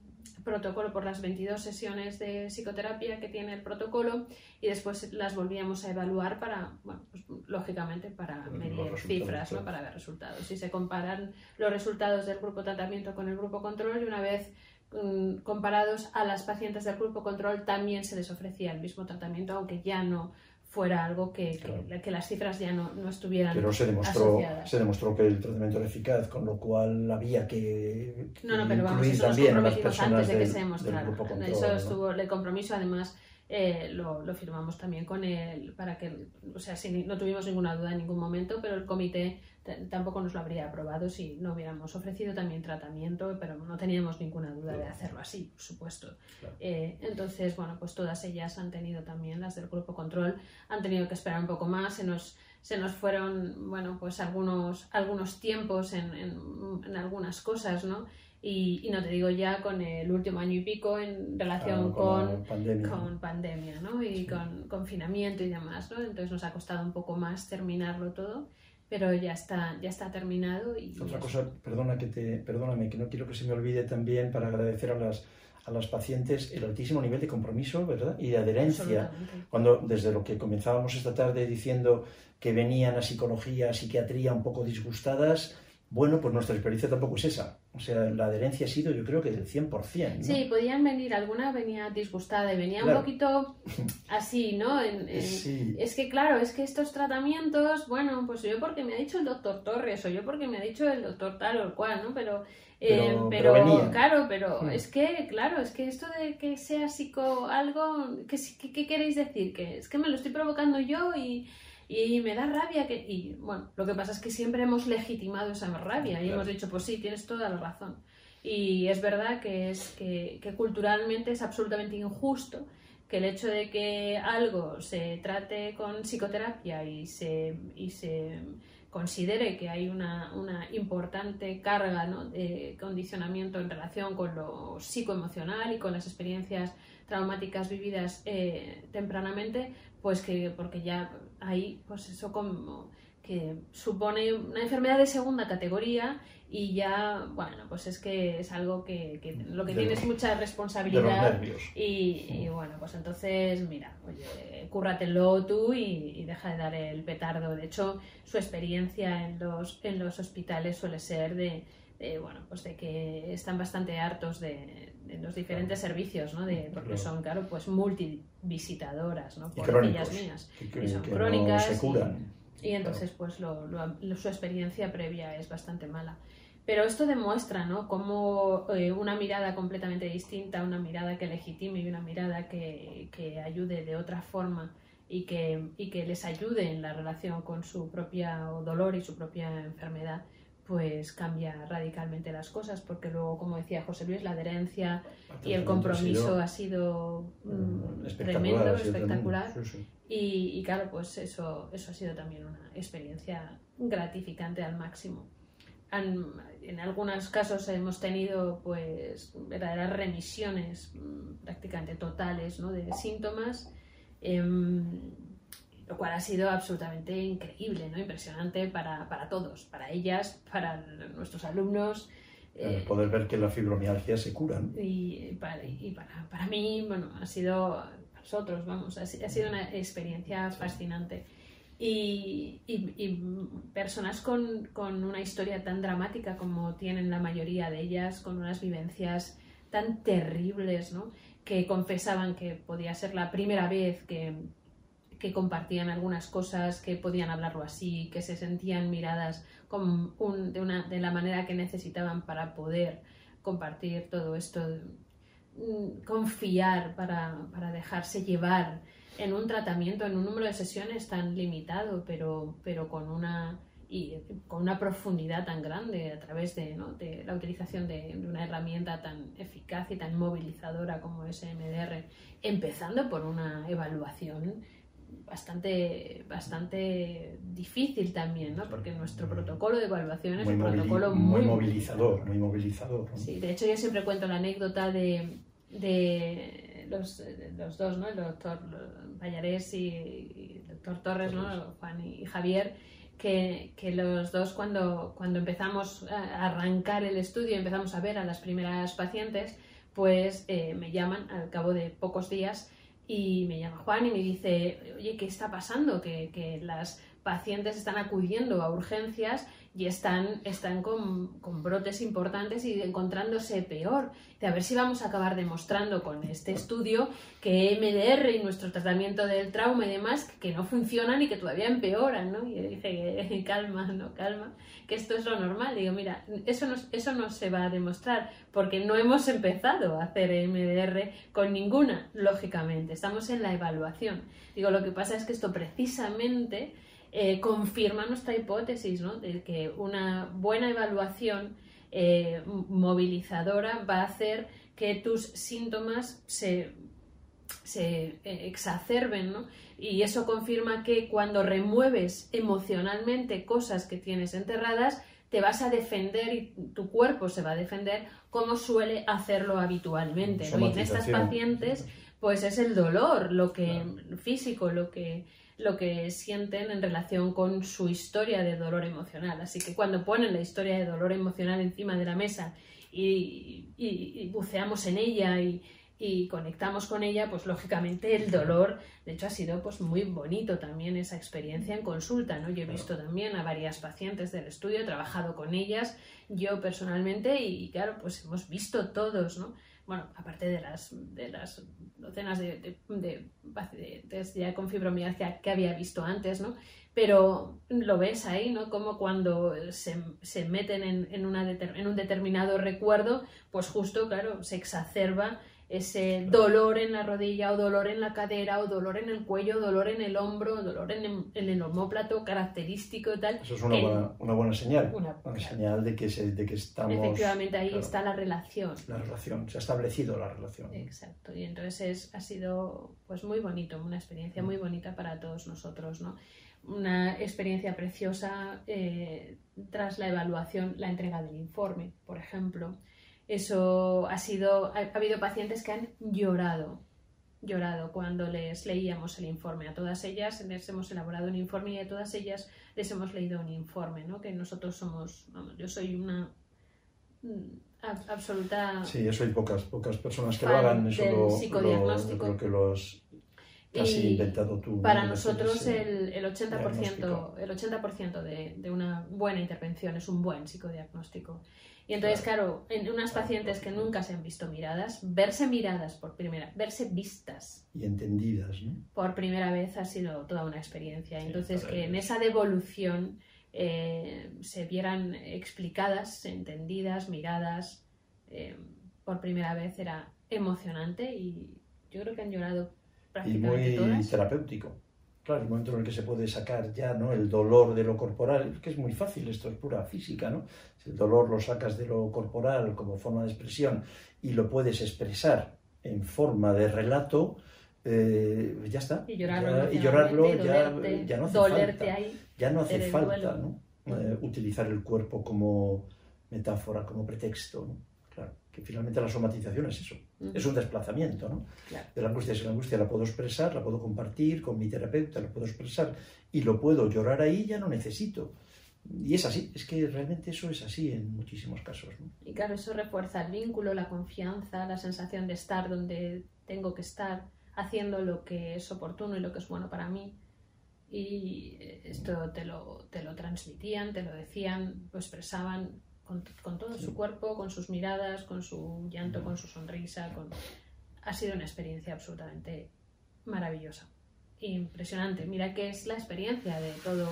protocolo por las 22 sesiones de psicoterapia que tiene el protocolo y después las volvíamos a evaluar para, bueno, pues, lógicamente para medir cifras, ¿no? para ver resultados. Si se comparan los resultados del grupo tratamiento con el grupo control y una vez um, comparados a las pacientes del grupo control también se les ofrecía el mismo tratamiento, aunque ya no fuera algo que, que, que, las cifras ya no, no estuvieran Pero se demostró, asociadas. se demostró que el tratamiento era eficaz, con lo cual había que, no, no, pero vamos, eso también nos comprometimos antes de que se demostrara. Eso estuvo, el compromiso además eh, lo, lo, firmamos también con él para que, o sea, si no tuvimos ninguna duda en ningún momento, pero el comité tampoco nos lo habría aprobado si no hubiéramos ofrecido también tratamiento, pero no teníamos ninguna duda de hacerlo así, por supuesto. Claro. Eh, entonces, bueno, pues todas ellas han tenido también, las del grupo control, han tenido que esperar un poco más, se nos, se nos fueron, bueno, pues algunos, algunos tiempos en, en, en algunas cosas, ¿no? Y, y, no te digo ya con el último año y pico en relación ah, con, con, pandemia. con, pandemia. ¿no? Y sí. con confinamiento y demás, ¿no? Entonces nos ha costado un poco más terminarlo todo, pero ya está, ya está terminado. Y Otra cosa, perdona que te, perdóname, que no quiero que se me olvide también para agradecer a las, a las pacientes el altísimo nivel de compromiso ¿verdad? y de adherencia. Cuando desde lo que comenzábamos esta tarde diciendo que venían a psicología, a psiquiatría un poco disgustadas, bueno, pues nuestra experiencia tampoco es esa. O sea, la adherencia ha sido yo creo que del 100%. ¿no? Sí, podían venir, alguna venía disgustada y venía claro. un poquito <laughs> así, ¿no? En, en, sí. Es que claro, es que estos tratamientos, bueno, pues yo porque me ha dicho el doctor Torres o yo porque me ha dicho el doctor tal o el cual, ¿no? Pero, eh, pero, pero claro, pero sí. es que, claro, es que esto de que sea psico algo, ¿qué, qué, qué queréis decir? Que es que me lo estoy provocando yo y y me da rabia que... Y bueno, lo que pasa es que siempre hemos legitimado esa rabia y claro. hemos dicho, pues sí, tienes toda la razón. Y es verdad que, es, que, que culturalmente es absolutamente injusto que el hecho de que algo se trate con psicoterapia y se, y se considere que hay una, una importante carga ¿no? de condicionamiento en relación con lo psicoemocional y con las experiencias traumáticas vividas eh, tempranamente, pues que porque ya ahí pues eso como que supone una enfermedad de segunda categoría y ya, bueno, pues es que es algo que, que lo que de, tienes mucha responsabilidad y, y, bueno, pues entonces, mira, oye, cúrratelo tú y, y, deja de dar el petardo. De hecho, su experiencia en los, en los hospitales suele ser de, de bueno, pues de que están bastante hartos de, de los diferentes claro. servicios, ¿no? De, porque claro. son, claro, pues multivisitadoras, ¿no? Por ellas mías. Que, que, y son que crónicas. No se curan. Y, y entonces, claro. pues lo, lo, su experiencia previa es bastante mala. Pero esto demuestra, ¿no? Cómo eh, una mirada completamente distinta, una mirada que legitime y una mirada que, que ayude de otra forma y que, y que les ayude en la relación con su propio dolor y su propia enfermedad, pues cambia radicalmente las cosas, porque luego, como decía José Luis, la adherencia y el compromiso ha sido, ha sido mm, tremendo, espectacular. Sí, sí. Y, y, claro, pues eso, eso ha sido también una experiencia gratificante al máximo. en algunos casos hemos tenido pues verdaderas remisiones mm, prácticamente totales ¿no? de síntomas, em, lo cual ha sido absolutamente increíble, ¿no? impresionante para, para todos, para ellas, para nuestros alumnos. Eh, poder ver que la fibromialgia se cura. Y, para, y para, para, mí, bueno, ha sido, para nosotros, vamos, ha, ha sido una experiencia fascinante. Y, personas con, una historia tan dramática como tienen la mayoría de ellas, con unas vivencias tan terribles, ¿no? que confesaban que podía ser la primera vez que, que compartían algunas cosas, que podían hablarlo así, que se sentían miradas de la manera que necesitaban para poder compartir todo esto, mm, confiar para, para dejarse llevar en un tratamiento, en un número de sesiones tan limitado, pero, pero con una y con una profundidad tan grande a través de, ¿no? de la utilización de, una herramienta tan eficaz y tan movilizadora como es MDR, empezando por una evaluación bastante, bastante difícil también, ¿no? porque nuestro protocolo de evaluación es un protocolo muy, movilizador. Muy movilizador Sí, de hecho yo siempre cuento la anécdota de, de los, los dos, ¿no? el doctor Vallarés y, el doctor Torres, ¿no? Juan y Javier, que, que, los dos cuando, cuando empezamos a arrancar el estudio, empezamos a ver a las primeras pacientes, pues eh, me llaman al cabo de pocos días y me llama Juan y me dice, oye, ¿qué está pasando? Que, que las pacientes están acudiendo a urgencias y están, están con, con, brotes importantes y encontrándose peor. De a ver si vamos a acabar demostrando con este estudio que MDR y nuestro tratamiento del trauma y demás que no funcionan y que todavía empeoran, ¿no? Y dije, <laughs> calma, no, calma, que esto es lo normal. Digo, mira, eso no, eso no se va a demostrar porque no hemos empezado a hacer MDR con ninguna, lógicamente. Estamos en la evaluación. Digo, lo que pasa es que esto precisamente eh, confirma nuestra hipótesis ¿no? de que una buena evaluación eh, movilizadora va a hacer que tus síntomas se, se eh, exacerben ¿no? y eso confirma que cuando remueves emocionalmente cosas que tienes enterradas, te vas a defender y tu cuerpo se va a defender como suele hacerlo habitualmente. ¿no? Y en estas pacientes, pues es el dolor, lo que físico, lo que lo que sienten en relación con su historia de dolor emocional. Así que cuando ponen la historia de dolor emocional encima de la mesa y, buceamos en ella y, conectamos con ella, pues lógicamente el dolor, de hecho ha sido pues muy bonito también esa experiencia en consulta, ¿no? Yo he visto también a varias pacientes del estudio, he trabajado con ellas, yo personalmente, y claro, pues hemos visto todos, ¿no? Bueno, aparte de las, de las docenas de, de, con fibromialgia que había visto antes, ¿no? Pero lo ves ahí, ¿no? Como cuando se, se meten en, en, una en un determinado recuerdo, pues justo, claro, se exacerba ese dolor en la rodilla o dolor en la cadera o dolor en el cuello, dolor en el hombro, dolor en el, homóplato característico y tal. Eso es una, buena, una buena, señal. Una, señal de que, se, de que estamos... Efectivamente, ahí está la relación. La relación, se ha establecido la relación. Exacto, y entonces es, ha sido pues muy bonito, una experiencia muy bonita para todos nosotros, ¿no? Una experiencia preciosa eh, tras la evaluación, la entrega del informe, por ejemplo eso ha sido, ha, habido pacientes que han llorado, llorado cuando les leíamos el informe. A todas ellas les hemos elaborado un informe y a todas ellas les hemos leído un informe, ¿no? Que nosotros somos, vamos, yo soy una mm, absoluta... Sí, eso hay pocas, pocas personas que lo hagan, eso lo, psicodiagnóstico. creo que lo has casi inventado tú. Para nosotros el, el 80%, el 80 de, de una buena intervención es un buen psicodiagnóstico. Y entonces, claro, en unas pacientes que nunca se han visto miradas, verse miradas por primera, verse vistas. Y entendidas, ¿no? Por primera vez ha sido toda una experiencia. entonces, que en esa devolución eh, se vieran explicadas, entendidas, miradas, eh, por primera vez era emocionante y yo creo que han llorado prácticamente y muy terapéutico. Claro, el momento en el que se puede sacar ya ¿no? el dolor de lo corporal, que es muy fácil, esto es pura física, ¿no? Si el dolor lo sacas de lo corporal como forma de expresión y lo puedes expresar en forma de relato, eh, ya está. Y llorarlo, ya, y llorarlo ya, ya, no hace falta. Ahí, ya no hace falta, ¿no? eh, utilizar el cuerpo como metáfora, como pretexto. ¿no? Claro, que finalmente la somatización es eso, es un desplazamiento ¿no? de la angustia. Si la angustia la puedo expresar, la puedo compartir con mi terapeuta, la puedo expresar y lo puedo llorar ahí, ya no necesito. Y es así, es que realmente eso es así en muchísimos casos. ¿no? Y claro, eso refuerza el vínculo, la confianza, la sensación de estar donde tengo que estar, haciendo lo que es oportuno y lo que es bueno para mí. Y esto te lo, te lo transmitían, te lo decían, lo expresaban con, con todo su cuerpo, con sus miradas, con su llanto, con su sonrisa. Con... Ha sido una experiencia absolutamente maravillosa, impresionante. Mira que es la experiencia de todo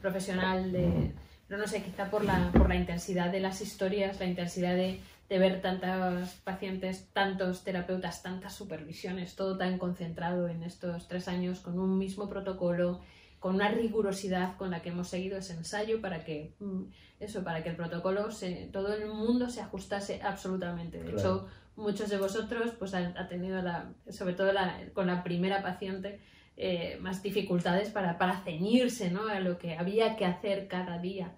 profesional, de, pero no sé, quizá por la, por la intensidad de las historias, la intensidad de, de ver tantos pacientes, tantos terapeutas, tantas supervisiones, todo tan concentrado en estos tres años con un mismo protocolo, con una rigurosidad con la que hemos seguido ese ensayo para que mm, eso, para que el protocolo se, todo el mundo se ajustase absolutamente. De hecho, muchos de vosotros pues han, tenido la, sobre todo la, con la primera paciente, eh, más dificultades para, para ceñirse ¿no? a lo que había que hacer cada día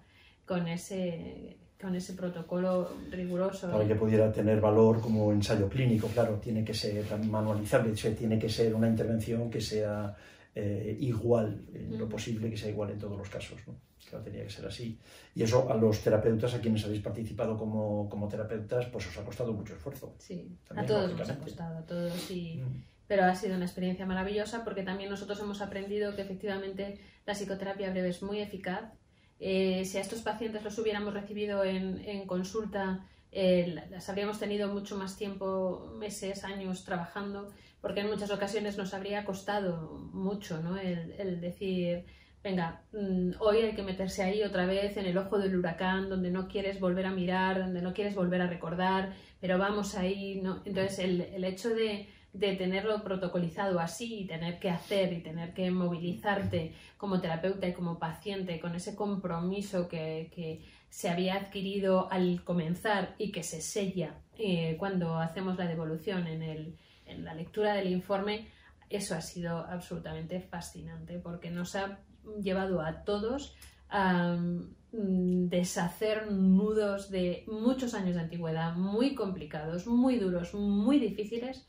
con ese, con ese protocolo riguroso. Para que pudiera tener valor como ensayo clínico, claro, tiene que ser manualizable, tiene que ser una intervención que sea eh, igual en lo posible, que sea igual en todos los casos. ¿no? Claro, tenía que ser así. Y eso a los terapeutas, a quienes habéis participado como, como terapeutas, pues os ha costado mucho esfuerzo. Sí, a todos nos ha costado, a todos. Y pero ha sido una experiencia maravillosa porque también nosotros hemos aprendido que efectivamente la psicoterapia breve es muy eficaz. Eh, si a estos pacientes los hubiéramos recibido en, en consulta, eh, las habríamos tenido mucho más tiempo, meses, años trabajando, porque en muchas ocasiones nos habría costado mucho ¿no? el, decir, venga, mm, hoy hay que meterse ahí otra vez en el ojo del huracán, donde no quieres volver a mirar, donde no quieres volver a recordar, pero vamos ahí. ¿no? Entonces, el, hecho de de tenerlo protocolizado así y tener que hacer y tener que movilizarte como terapeuta y como paciente con ese compromiso que, se había adquirido al comenzar y que se sella eh, cuando hacemos la devolución en, el, en la lectura del informe, eso ha sido absolutamente fascinante porque nos ha llevado a todos a mm, deshacer nudos de muchos años de antigüedad muy complicados, muy duros, muy difíciles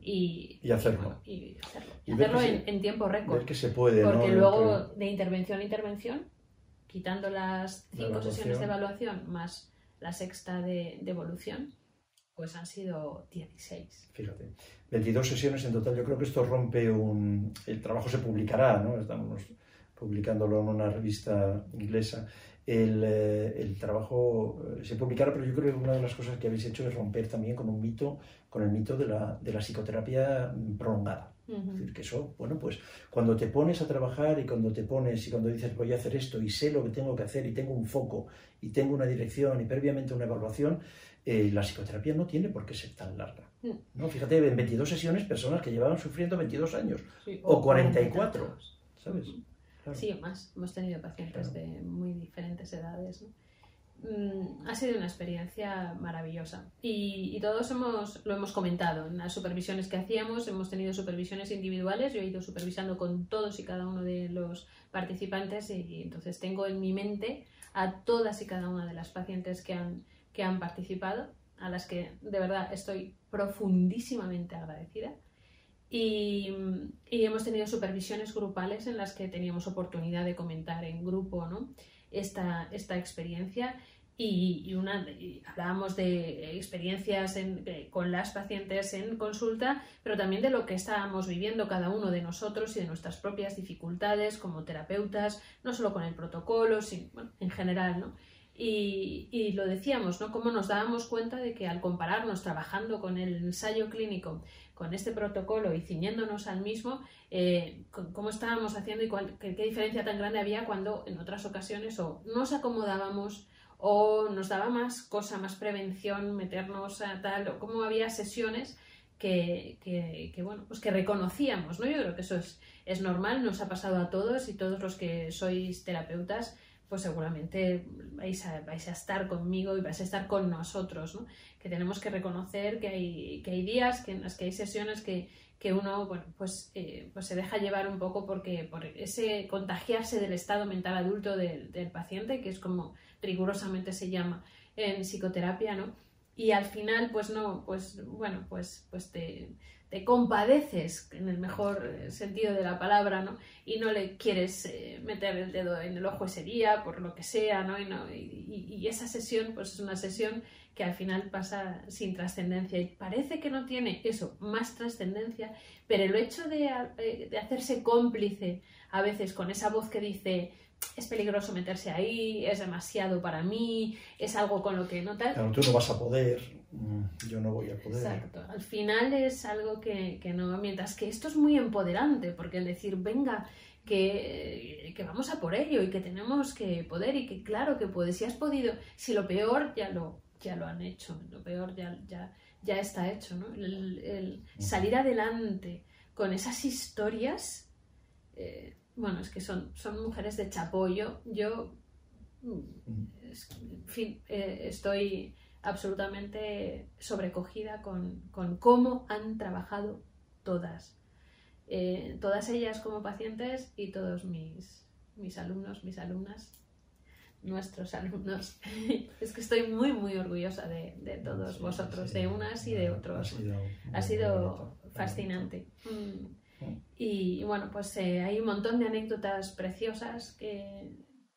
y, hacerlo. Y, hacerlo, en, tiempo récord. que se puede, Porque luego de intervención a intervención, quitando las cinco sesiones de evaluación más la sexta de, evolución, pues han sido 16. Fíjate, 22 sesiones en total. Yo creo que esto rompe un... El trabajo se publicará, ¿no? Estamos publicándolo en una revista inglesa el, eh, el, trabajo eh, se publicará, pero yo creo que una de las cosas que habéis hecho es romper también con un mito, con el mito de la, de la psicoterapia prolongada. Es decir, que eso, bueno, pues cuando te pones a trabajar y cuando te pones y cuando dices voy a hacer esto y sé lo que tengo que hacer y tengo un foco y tengo una dirección y previamente una evaluación, eh, la psicoterapia no tiene por qué ser tan larga. ¿No? Fíjate, en 22 sesiones personas que llevaban sufriendo 22 años o, 44, ¿sabes? Sí, más. Hemos tenido pacientes de muy diferentes edades. Mm, ha sido una experiencia maravillosa y, todos hemos, lo hemos comentado en las supervisiones que hacíamos. Hemos tenido supervisiones individuales. Yo he ido supervisando con todos y cada uno de los participantes y, entonces tengo en mi mente a todas y cada una de las pacientes que han, que han participado, a las que de verdad estoy profundísimamente agradecida. Y, hemos tenido supervisiones grupales en las que teníamos oportunidad de comentar en grupo ¿no? esta, esta experiencia y, una, hablábamos de experiencias con las pacientes en consulta, pero también de lo que estábamos viviendo cada uno de nosotros y de nuestras propias dificultades como terapeutas, no solo con el protocolo, sino en general. ¿no? Y, lo decíamos, ¿no? Cómo nos dábamos cuenta de que al compararnos trabajando con el ensayo clínico con este protocolo y ciñéndonos al mismo, eh, cómo estábamos haciendo y qué, diferencia tan grande había cuando en otras ocasiones o nos acomodábamos o nos daba más cosa, más prevención, meternos a tal, o cómo había sesiones que, que, bueno, pues que reconocíamos, ¿no? Yo creo que eso es, es normal, nos ha pasado a todos y todos los que sois terapeutas, pues seguramente vais a, estar conmigo y vais a estar con nosotros, ¿no? Que tenemos que reconocer que hay, que hay días que en las que hay sesiones que, que uno, pues, eh, pues se deja llevar un poco porque por ese contagiarse del estado mental adulto del, del paciente, que es como rigurosamente se llama en psicoterapia, ¿no? Y al final, pues no, pues bueno, pues, pues te, compadeces, en el mejor sentido de la palabra, ¿no? Y no le quieres eh, meter el dedo en el ojo ese día, por lo que sea, ¿no? Y, no, y esa sesión, pues es una sesión que al final pasa sin trascendencia y parece que no tiene eso, más trascendencia, pero el hecho de, eh, de hacerse cómplice a veces con esa voz que dice, es peligroso meterse ahí, es demasiado para mí, es algo con lo que no tal. Claro, tú no vas a poder, mm, yo no voy a poder. Exacto, al final es algo que, que no, mientras que esto es muy empoderante, porque el decir, venga, que, que, vamos a por ello y que tenemos que poder y que claro que puedes, si has podido, si lo peor ya lo, ya lo han hecho, lo peor ya, ya, ya está hecho, ¿no? El, el salir adelante con esas historias, eh, bueno, es que son, son mujeres de chapollo, yo, en fin, eh, estoy absolutamente sobrecogida con, con, cómo han trabajado todas, eh, todas ellas como pacientes y todos mis, mis alumnos, mis alumnas nuestros alumnos. <laughs> es que estoy muy, muy orgullosa de, de todos sí, vosotros, sí, de unas y de otros. Ha sido, ha sido fascinante. Mm. Y, y, bueno, pues eh, hay un montón de anécdotas preciosas que,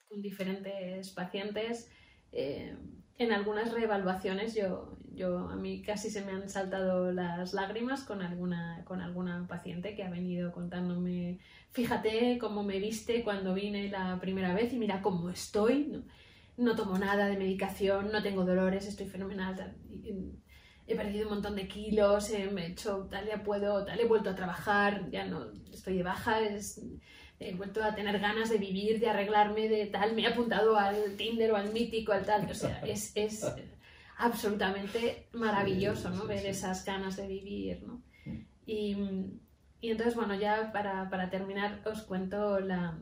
con diferentes pacientes. Eh, en algunas reevaluaciones yo, yo, a mí casi se me han saltado las lágrimas con alguna, con alguna paciente que ha venido contándome, fíjate cómo me viste cuando vine la primera vez y mira cómo estoy, no, no tomo nada de medicación, no tengo dolores, estoy fenomenal, he perdido un montón de kilos, eh, me he hecho, tal, ya puedo, tal, he vuelto a trabajar, ya no estoy de baja, es, he vuelto a tener ganas de vivir, de arreglarme, de tal, me he apuntado al Tinder o al mítico, al tal, o sea, <laughs> es, es absolutamente maravilloso, ¿no? Ver esas ganas de vivir, ¿no? Y, y entonces, bueno, ya para, para, terminar os cuento la,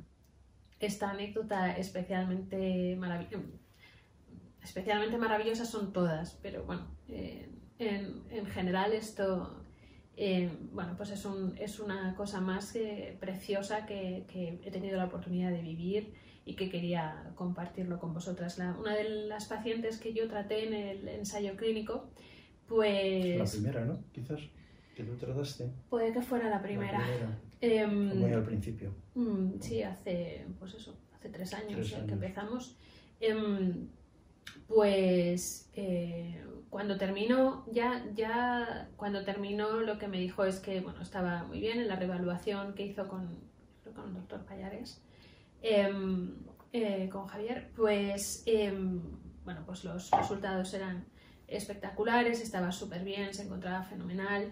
esta anécdota especialmente maravillosa. Especialmente maravillosas son todas, pero bueno, eh, en, en, general esto, eh, bueno, pues es, un, es, una cosa más que preciosa que, que he tenido la oportunidad de vivir y que quería compartirlo con vosotras. La, una de las pacientes que yo traté en el ensayo clínico, pues... La primera, ¿no? Quizás, que tú trataste. Puede que fuera la primera. La primera. Eh, Muy al principio. Mm, sí, hace, pues eso, hace tres años, Tres que años. empezamos. Eh, pues eh, cuando terminó, ya, ya cuando terminó lo que me dijo es que, bueno, estaba muy bien en la reevaluación que hizo con, con el doctor Payares. Em, eh, con Javier, pues eh, bueno, pues los resultados eran espectaculares, estaba súper bien, se encontraba fenomenal.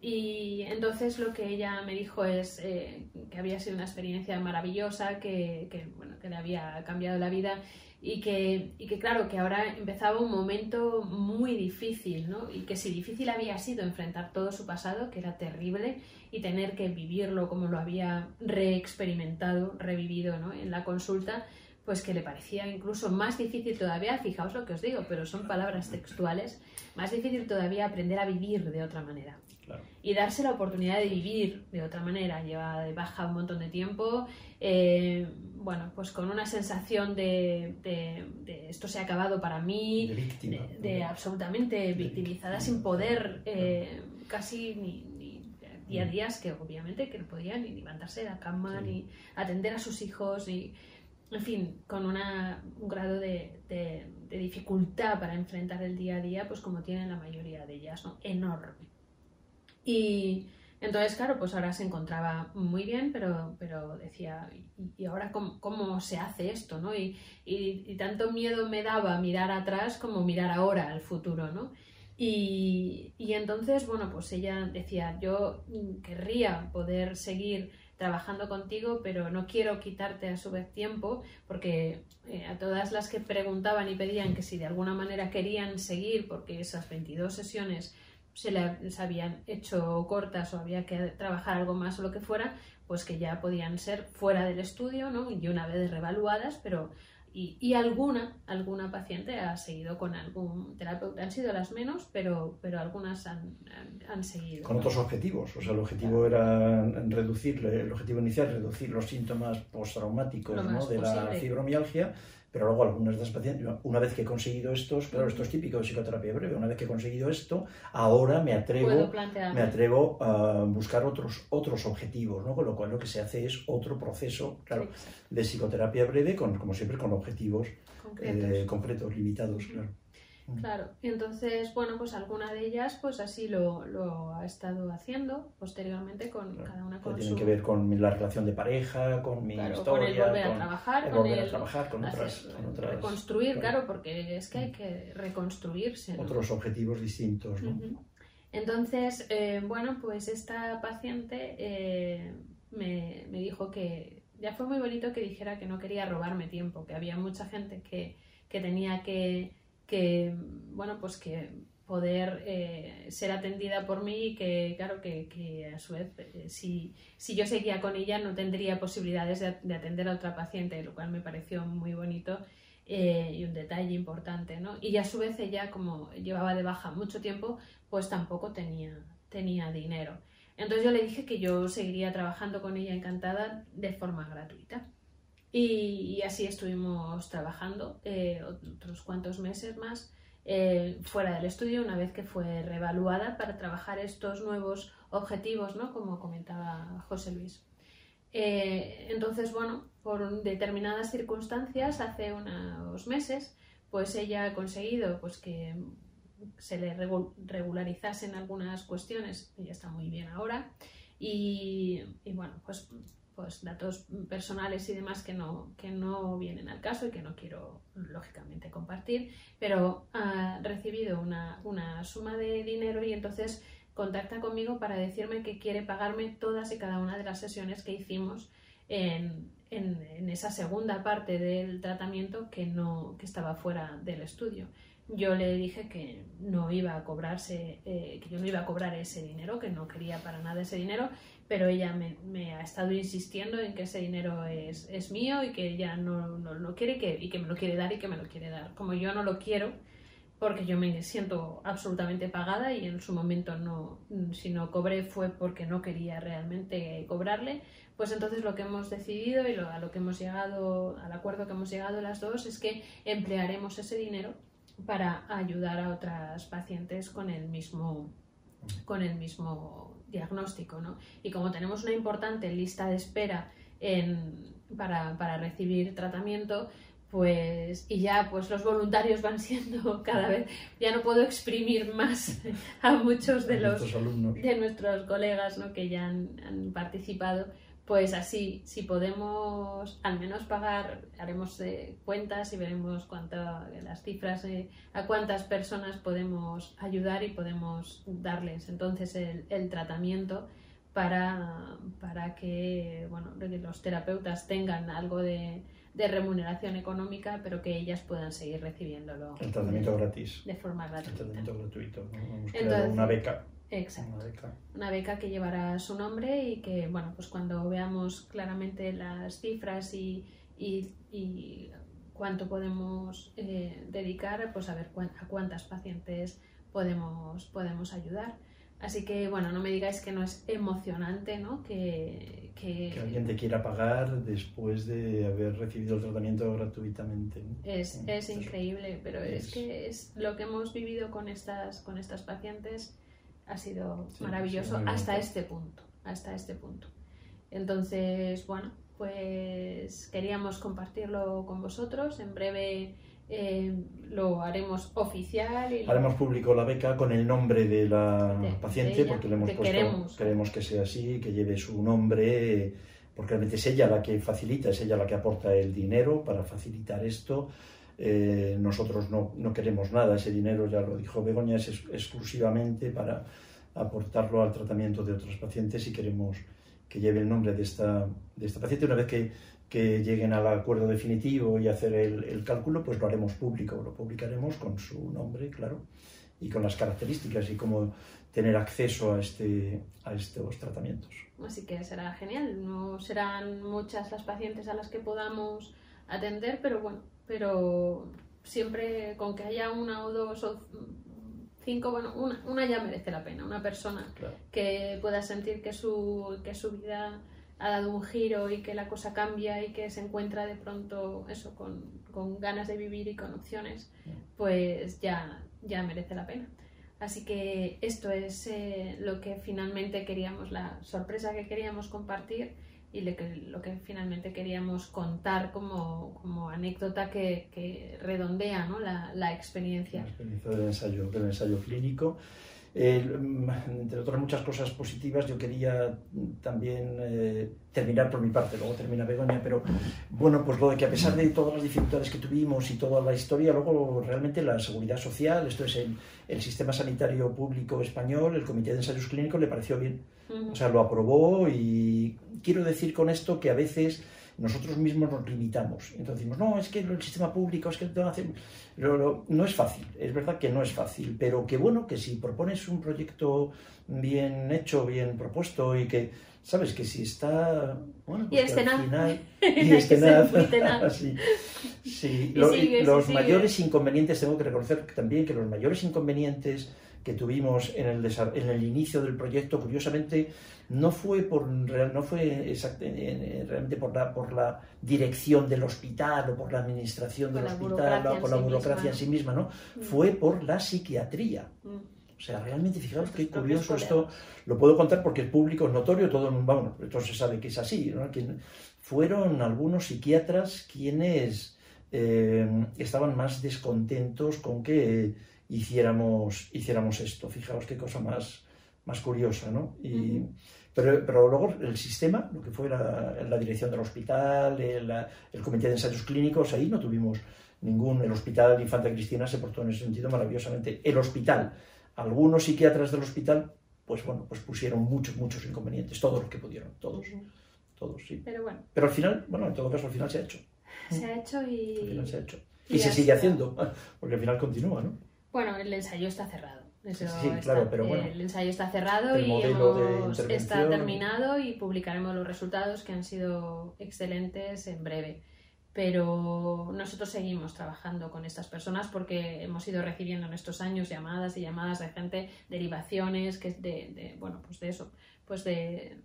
Y entonces lo que ella me dijo es eh, que había sido una experiencia maravillosa, que, que, bueno, que le había cambiado la vida y que, y que, claro, que ahora empezaba un momento muy difícil, ¿no? Y que si difícil había sido enfrentar todo su pasado, que era terrible, y tener que vivirlo como lo había reexperimentado, revivido, ¿no? En la consulta, pues que le parecía incluso más difícil todavía, fijaos lo que os digo, pero son palabras textuales, más difícil todavía aprender a vivir de otra manera. Claro. Y darse la oportunidad de vivir de otra manera. Lleva de baja un montón de tiempo, eh, bueno, pues con una sensación de, de, de, esto se ha acabado para mí, De víctima. de, absolutamente victimizada, sin poder eh, casi ni, ni día a días que obviamente que no podía ni levantarse de la cama, Sí. ni atender a sus hijos, ni en fin, con una, un grado de, de, de dificultad para enfrentar el día a día, pues como tienen la mayoría de ellas, ¿no? Enorme. Y entonces, claro, pues ahora se encontraba muy bien, pero, pero decía, ¿y, ahora cómo, cómo, se hace esto? ¿no? Y, y, tanto miedo me daba mirar atrás como mirar ahora al futuro, ¿no? Y, y entonces, bueno, pues ella decía, yo querría poder seguir trabajando contigo, pero no quiero quitarte a su vez tiempo, porque eh, a todas las que preguntaban y pedían que si de alguna manera querían seguir, porque esas 22 sesiones se les habían hecho cortas o había que trabajar algo más o lo que fuera, pues que ya podían ser fuera del estudio, ¿no? Y una vez revaluadas, pero y, y, alguna, alguna paciente ha seguido con algún terapeuta. Han sido las menos, pero, pero algunas han, han, han seguido. Con otros objetivos. O sea, el objetivo era reducir, el objetivo inicial, reducir los síntomas postraumáticos ¿no? de la fibromialgia pero luego algunas de las pacientes, una vez que he conseguido estos, claro, esto es típico de psicoterapia breve, una vez que he conseguido esto, ahora me atrevo, me atrevo a buscar otros, otros objetivos, ¿no? Con lo cual lo que se hace es otro proceso, claro, de psicoterapia breve, con, como siempre, con objetivos concretos, eh, concretos limitados, claro. Claro, y entonces, bueno, pues alguna de ellas pues así lo, lo ha estado haciendo posteriormente con cada una con Tienen que ver con la relación de pareja, con mi historia, con el volver a trabajar, con el, a trabajar, con otras, Reconstruir, claro. porque es que hay que reconstruirse. Otros objetivos distintos, ¿no? Entonces, eh, bueno, pues esta paciente eh, me, me dijo que ya fue muy bonito que dijera que no quería robarme tiempo, que había mucha gente que, que tenía que que, bueno, pues que poder eh, ser atendida por mí y que, claro, que, que a su vez, eh, si, si, yo seguía con ella, no tendría posibilidades de, atender a otra paciente, lo cual me pareció muy bonito eh, y un detalle importante, ¿no? Y a su vez ella, como llevaba de baja mucho tiempo, pues tampoco tenía, tenía dinero. Entonces yo le dije que yo seguiría trabajando con ella encantada de forma gratuita. Y, así estuvimos trabajando eh, otros cuantos meses más eh, fuera del estudio una vez que fue reevaluada para trabajar estos nuevos objetivos, ¿no? como comentaba José Luis. Eh, entonces, bueno, por determinadas circunstancias, hace unos meses, pues ella ha conseguido pues, que se le regularizasen algunas cuestiones, ella está muy bien ahora, y, bueno, pues pues datos personales y demás que no, que no vienen al caso y que no quiero lógicamente compartir, pero ha recibido una, una suma de dinero y entonces contacta conmigo para decirme que quiere pagarme todas y cada una de las sesiones que hicimos en, en, en, esa segunda parte del tratamiento que, no, que estaba fuera del estudio. Yo le dije que no iba a cobrarse, eh, que yo no iba a cobrar ese dinero, que no quería para nada ese dinero pero ella me, ha estado insistiendo en que ese dinero es, es mío y que ella no, no lo quiere que, y que me lo quiere dar y que me lo quiere dar. Como yo no lo quiero, porque yo me siento absolutamente pagada y en su momento no, si no cobré fue porque no quería realmente cobrarle, pues entonces lo que hemos decidido y lo, a lo que hemos llegado, al acuerdo que hemos llegado las dos es que emplearemos ese dinero para ayudar a otras pacientes con el mismo, con el mismo diagnóstico, ¿no? Y como tenemos una importante lista de espera para, para, recibir tratamiento, pues, y ya pues los voluntarios van siendo <laughs> cada vez, ya no puedo exprimir más <laughs> a muchos de los de nuestros colegas ¿no? que ya han participado pues así, si podemos al menos pagar, haremos eh, cuentas y veremos cuánto, las cifras, eh, a cuántas personas podemos ayudar y podemos darles entonces el, tratamiento para, para que bueno, los terapeutas tengan algo de, remuneración económica, pero que ellas puedan seguir recibiéndolo. El tratamiento gratis. De forma gratuita. El tratamiento gratuito. Crear una beca Exacto. Una beca. que llevará su nombre y que, bueno, pues cuando veamos claramente las cifras y, y, cuánto podemos eh, dedicar, pues a ver a cuántas pacientes podemos, podemos ayudar. Así que, bueno, no me digáis que no es emocionante, ¿no? Que, que, alguien te quiera pagar después de haber recibido el tratamiento gratuitamente. Es, es increíble, pero es, es, que es lo que hemos vivido con estas, con estas pacientes ha sido maravilloso hasta este punto, hasta este punto. Entonces, bueno, pues queríamos compartirlo con vosotros. En breve eh, lo haremos oficial. Y Haremos público la beca con el nombre de la paciente, porque le hemos puesto, queremos. queremos que sea así, que lleve su nombre, porque realmente es ella la que facilita, es ella la que aporta el dinero para facilitar esto. Eh, nosotros no, no, queremos nada, ese dinero, ya lo dijo Begoña, es exclusivamente para aportarlo al tratamiento de otros pacientes y queremos que lleve el nombre de esta, de esta paciente. Una vez que, que lleguen al acuerdo definitivo y hacer el, el, cálculo, pues lo haremos público, lo publicaremos con su nombre, claro, y con las características y cómo tener acceso a, este, a estos tratamientos. Así que será genial, no serán muchas las pacientes a las que podamos atender, pero bueno, pero siempre con que haya una o dos o cinco, bueno, una, una ya merece la pena, una persona que pueda sentir que su, que su vida ha dado un giro y que la cosa cambia y que se encuentra de pronto eso con, con ganas de vivir y con opciones, pues ya, ya merece la pena. Así que esto es eh, lo que finalmente queríamos, la sorpresa que queríamos compartir y lo que, lo que finalmente queríamos contar como, como anécdota que, que redondea ¿no? la, la, experiencia. La experiencia del ensayo, del ensayo clínico. Eh, entre otras muchas cosas positivas, yo quería también eh, terminar por mi parte, luego termina Begoña, pero bueno, pues lo de que a pesar de todas las dificultades que tuvimos y toda la historia, luego realmente la seguridad social, esto es el, el sistema sanitario público español, el Comité de Ensayos Clínicos le pareció bien. O sea, lo aprobó y quiero decir con esto que a veces nosotros mismos nos limitamos. Entonces decimos, no, es que el sistema público, es que no, no es fácil, es verdad que no es fácil, pero que bueno, que si propones un proyecto bien hecho, bien propuesto y que, sabes, que si está, bueno, pues <laughs> y al final... <laughs> Y este sí, sí. los mayores inconvenientes, tengo que reconocer también que los mayores inconvenientes que tuvimos en el, en el inicio del proyecto, curiosamente, no fue, por, no fue realmente por la, por la dirección del hospital o por la administración del hospital o por la burocracia en sí misma, ¿no? Mm. Fue por la psiquiatría. Mm. O sea, realmente, fijaos qué curioso esto, lo puedo contar porque el público es notorio, todo, bueno, se sabe que es así, ¿no? fueron algunos psiquiatras quienes eh, estaban más descontentos con que hiciéramos, hiciéramos esto. Fijaos qué cosa más, más curiosa, ¿no? Y, pero, pero, luego el sistema, lo que fue la, la dirección del hospital, el, el, comité de ensayos clínicos, ahí no tuvimos ningún. El hospital Infanta Cristina se portó en ese sentido maravillosamente. El hospital, algunos psiquiatras del hospital, pues bueno, pues pusieron muchos, muchos inconvenientes, todos los que pudieron, todos. Todos, sí. Pero bueno. Pero al final, bueno, en todo caso, al final se ha hecho. Se ha hecho y. Al final se ha hecho. Y, y se sigue haciendo, <laughs> porque al final continúa, ¿no? Bueno, el ensayo está cerrado. sí, claro, pero bueno. El ensayo está cerrado y hemos, está terminado y publicaremos los resultados que han sido excelentes en breve. Pero nosotros seguimos trabajando con estas personas porque hemos ido recibiendo en estos años llamadas y llamadas de gente, derivaciones, que de, de bueno, pues de eso, pues de,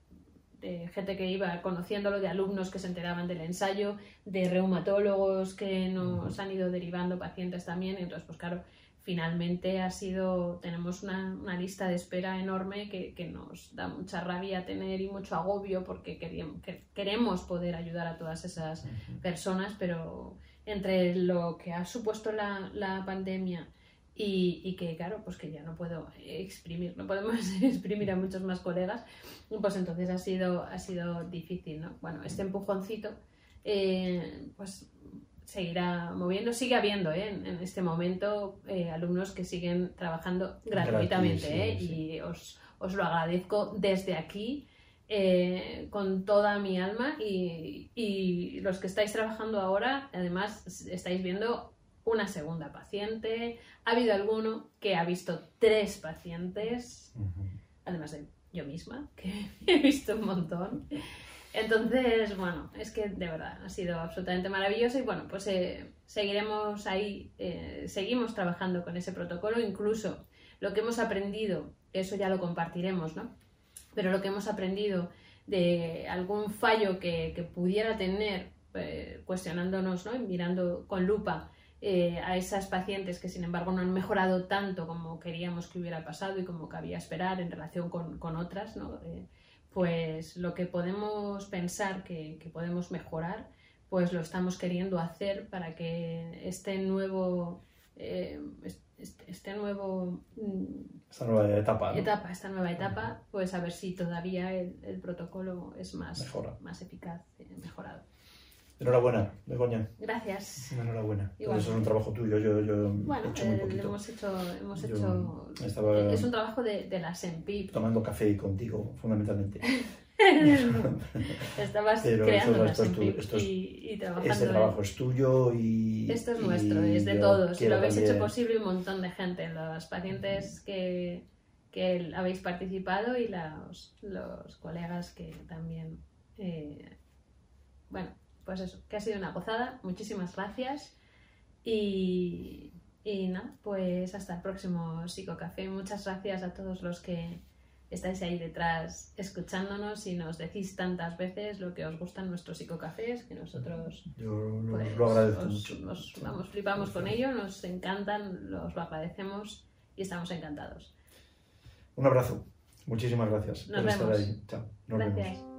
de gente que iba conociéndolo, de alumnos que se enteraban del ensayo, de reumatólogos que nos han ido derivando pacientes también. Entonces, pues claro, finalmente ha sido, tenemos una, una lista de espera enorme que, que, nos da mucha rabia tener y mucho agobio porque queríamos, que queremos poder ayudar a todas esas personas, pero entre lo que ha supuesto la, la pandemia y, y, que claro, pues que ya no puedo exprimir, no podemos <laughs> exprimir a muchos más colegas, pues entonces ha sido, ha sido difícil, ¿no? Bueno, este empujoncito, eh, pues seguirá moviendo. Sigue habiendo ¿eh? en, este momento eh, alumnos que siguen trabajando gratuitamente ¿eh? y os, os, lo agradezco desde aquí con toda mi alma y, y, los que estáis trabajando ahora, además estáis viendo una segunda paciente. Ha habido alguno que ha visto tres pacientes, además de yo misma, que <laughs> he visto un montón. Entonces, bueno, es que de verdad ha sido absolutamente maravilloso y bueno, pues eh, seguiremos ahí, eh, seguimos trabajando con ese protocolo, incluso lo que hemos aprendido, eso ya lo compartiremos, ¿no? Pero lo que hemos aprendido de algún fallo que, pudiera tener, eh, cuestionándonos, ¿no? mirando con lupa a esas pacientes que sin embargo no han mejorado tanto como queríamos que hubiera pasado y como cabía esperar en relación con otras, ¿no? Pues lo que podemos pensar que, podemos mejorar, pues lo estamos queriendo hacer para que este nuevo, eh, este, nuevo mm, esta nueva etapa, etapa esta nueva etapa, pues a ver si todavía el, protocolo es más, más eficaz, eh, mejorado. Enhorabuena, Begoña. Gracias. Enhorabuena. eso es un trabajo tuyo. Yo, yo bueno, he hecho muy poquito. hemos hecho. Hemos hecho es un trabajo de, de la SEMPIP. Tomando café contigo, fundamentalmente. <laughs> Estabas creando la SEMPIP y, trabajando. Este trabajo es tuyo y. Esto es nuestro, es de todos. Lo habéis hecho posible un montón de gente. Los pacientes que, que habéis participado y los, los colegas que también. Eh, bueno, pues eso, que ha sido una gozada. Muchísimas gracias. Y, y nada, pues hasta el próximo Psicocafé. Muchas gracias a todos los que estáis ahí detrás escuchándonos y nos decís tantas veces lo que os gustan nuestros psicocafés, que nosotros Yo pues, lo agradezco os- mucho. nos- vamos, flipamos con ello, nos encantan, los lo agradecemos y estamos encantados. Un abrazo. Muchísimas gracias Nos por estar vemos. ahí. Chao. Nos vemos. Gracias.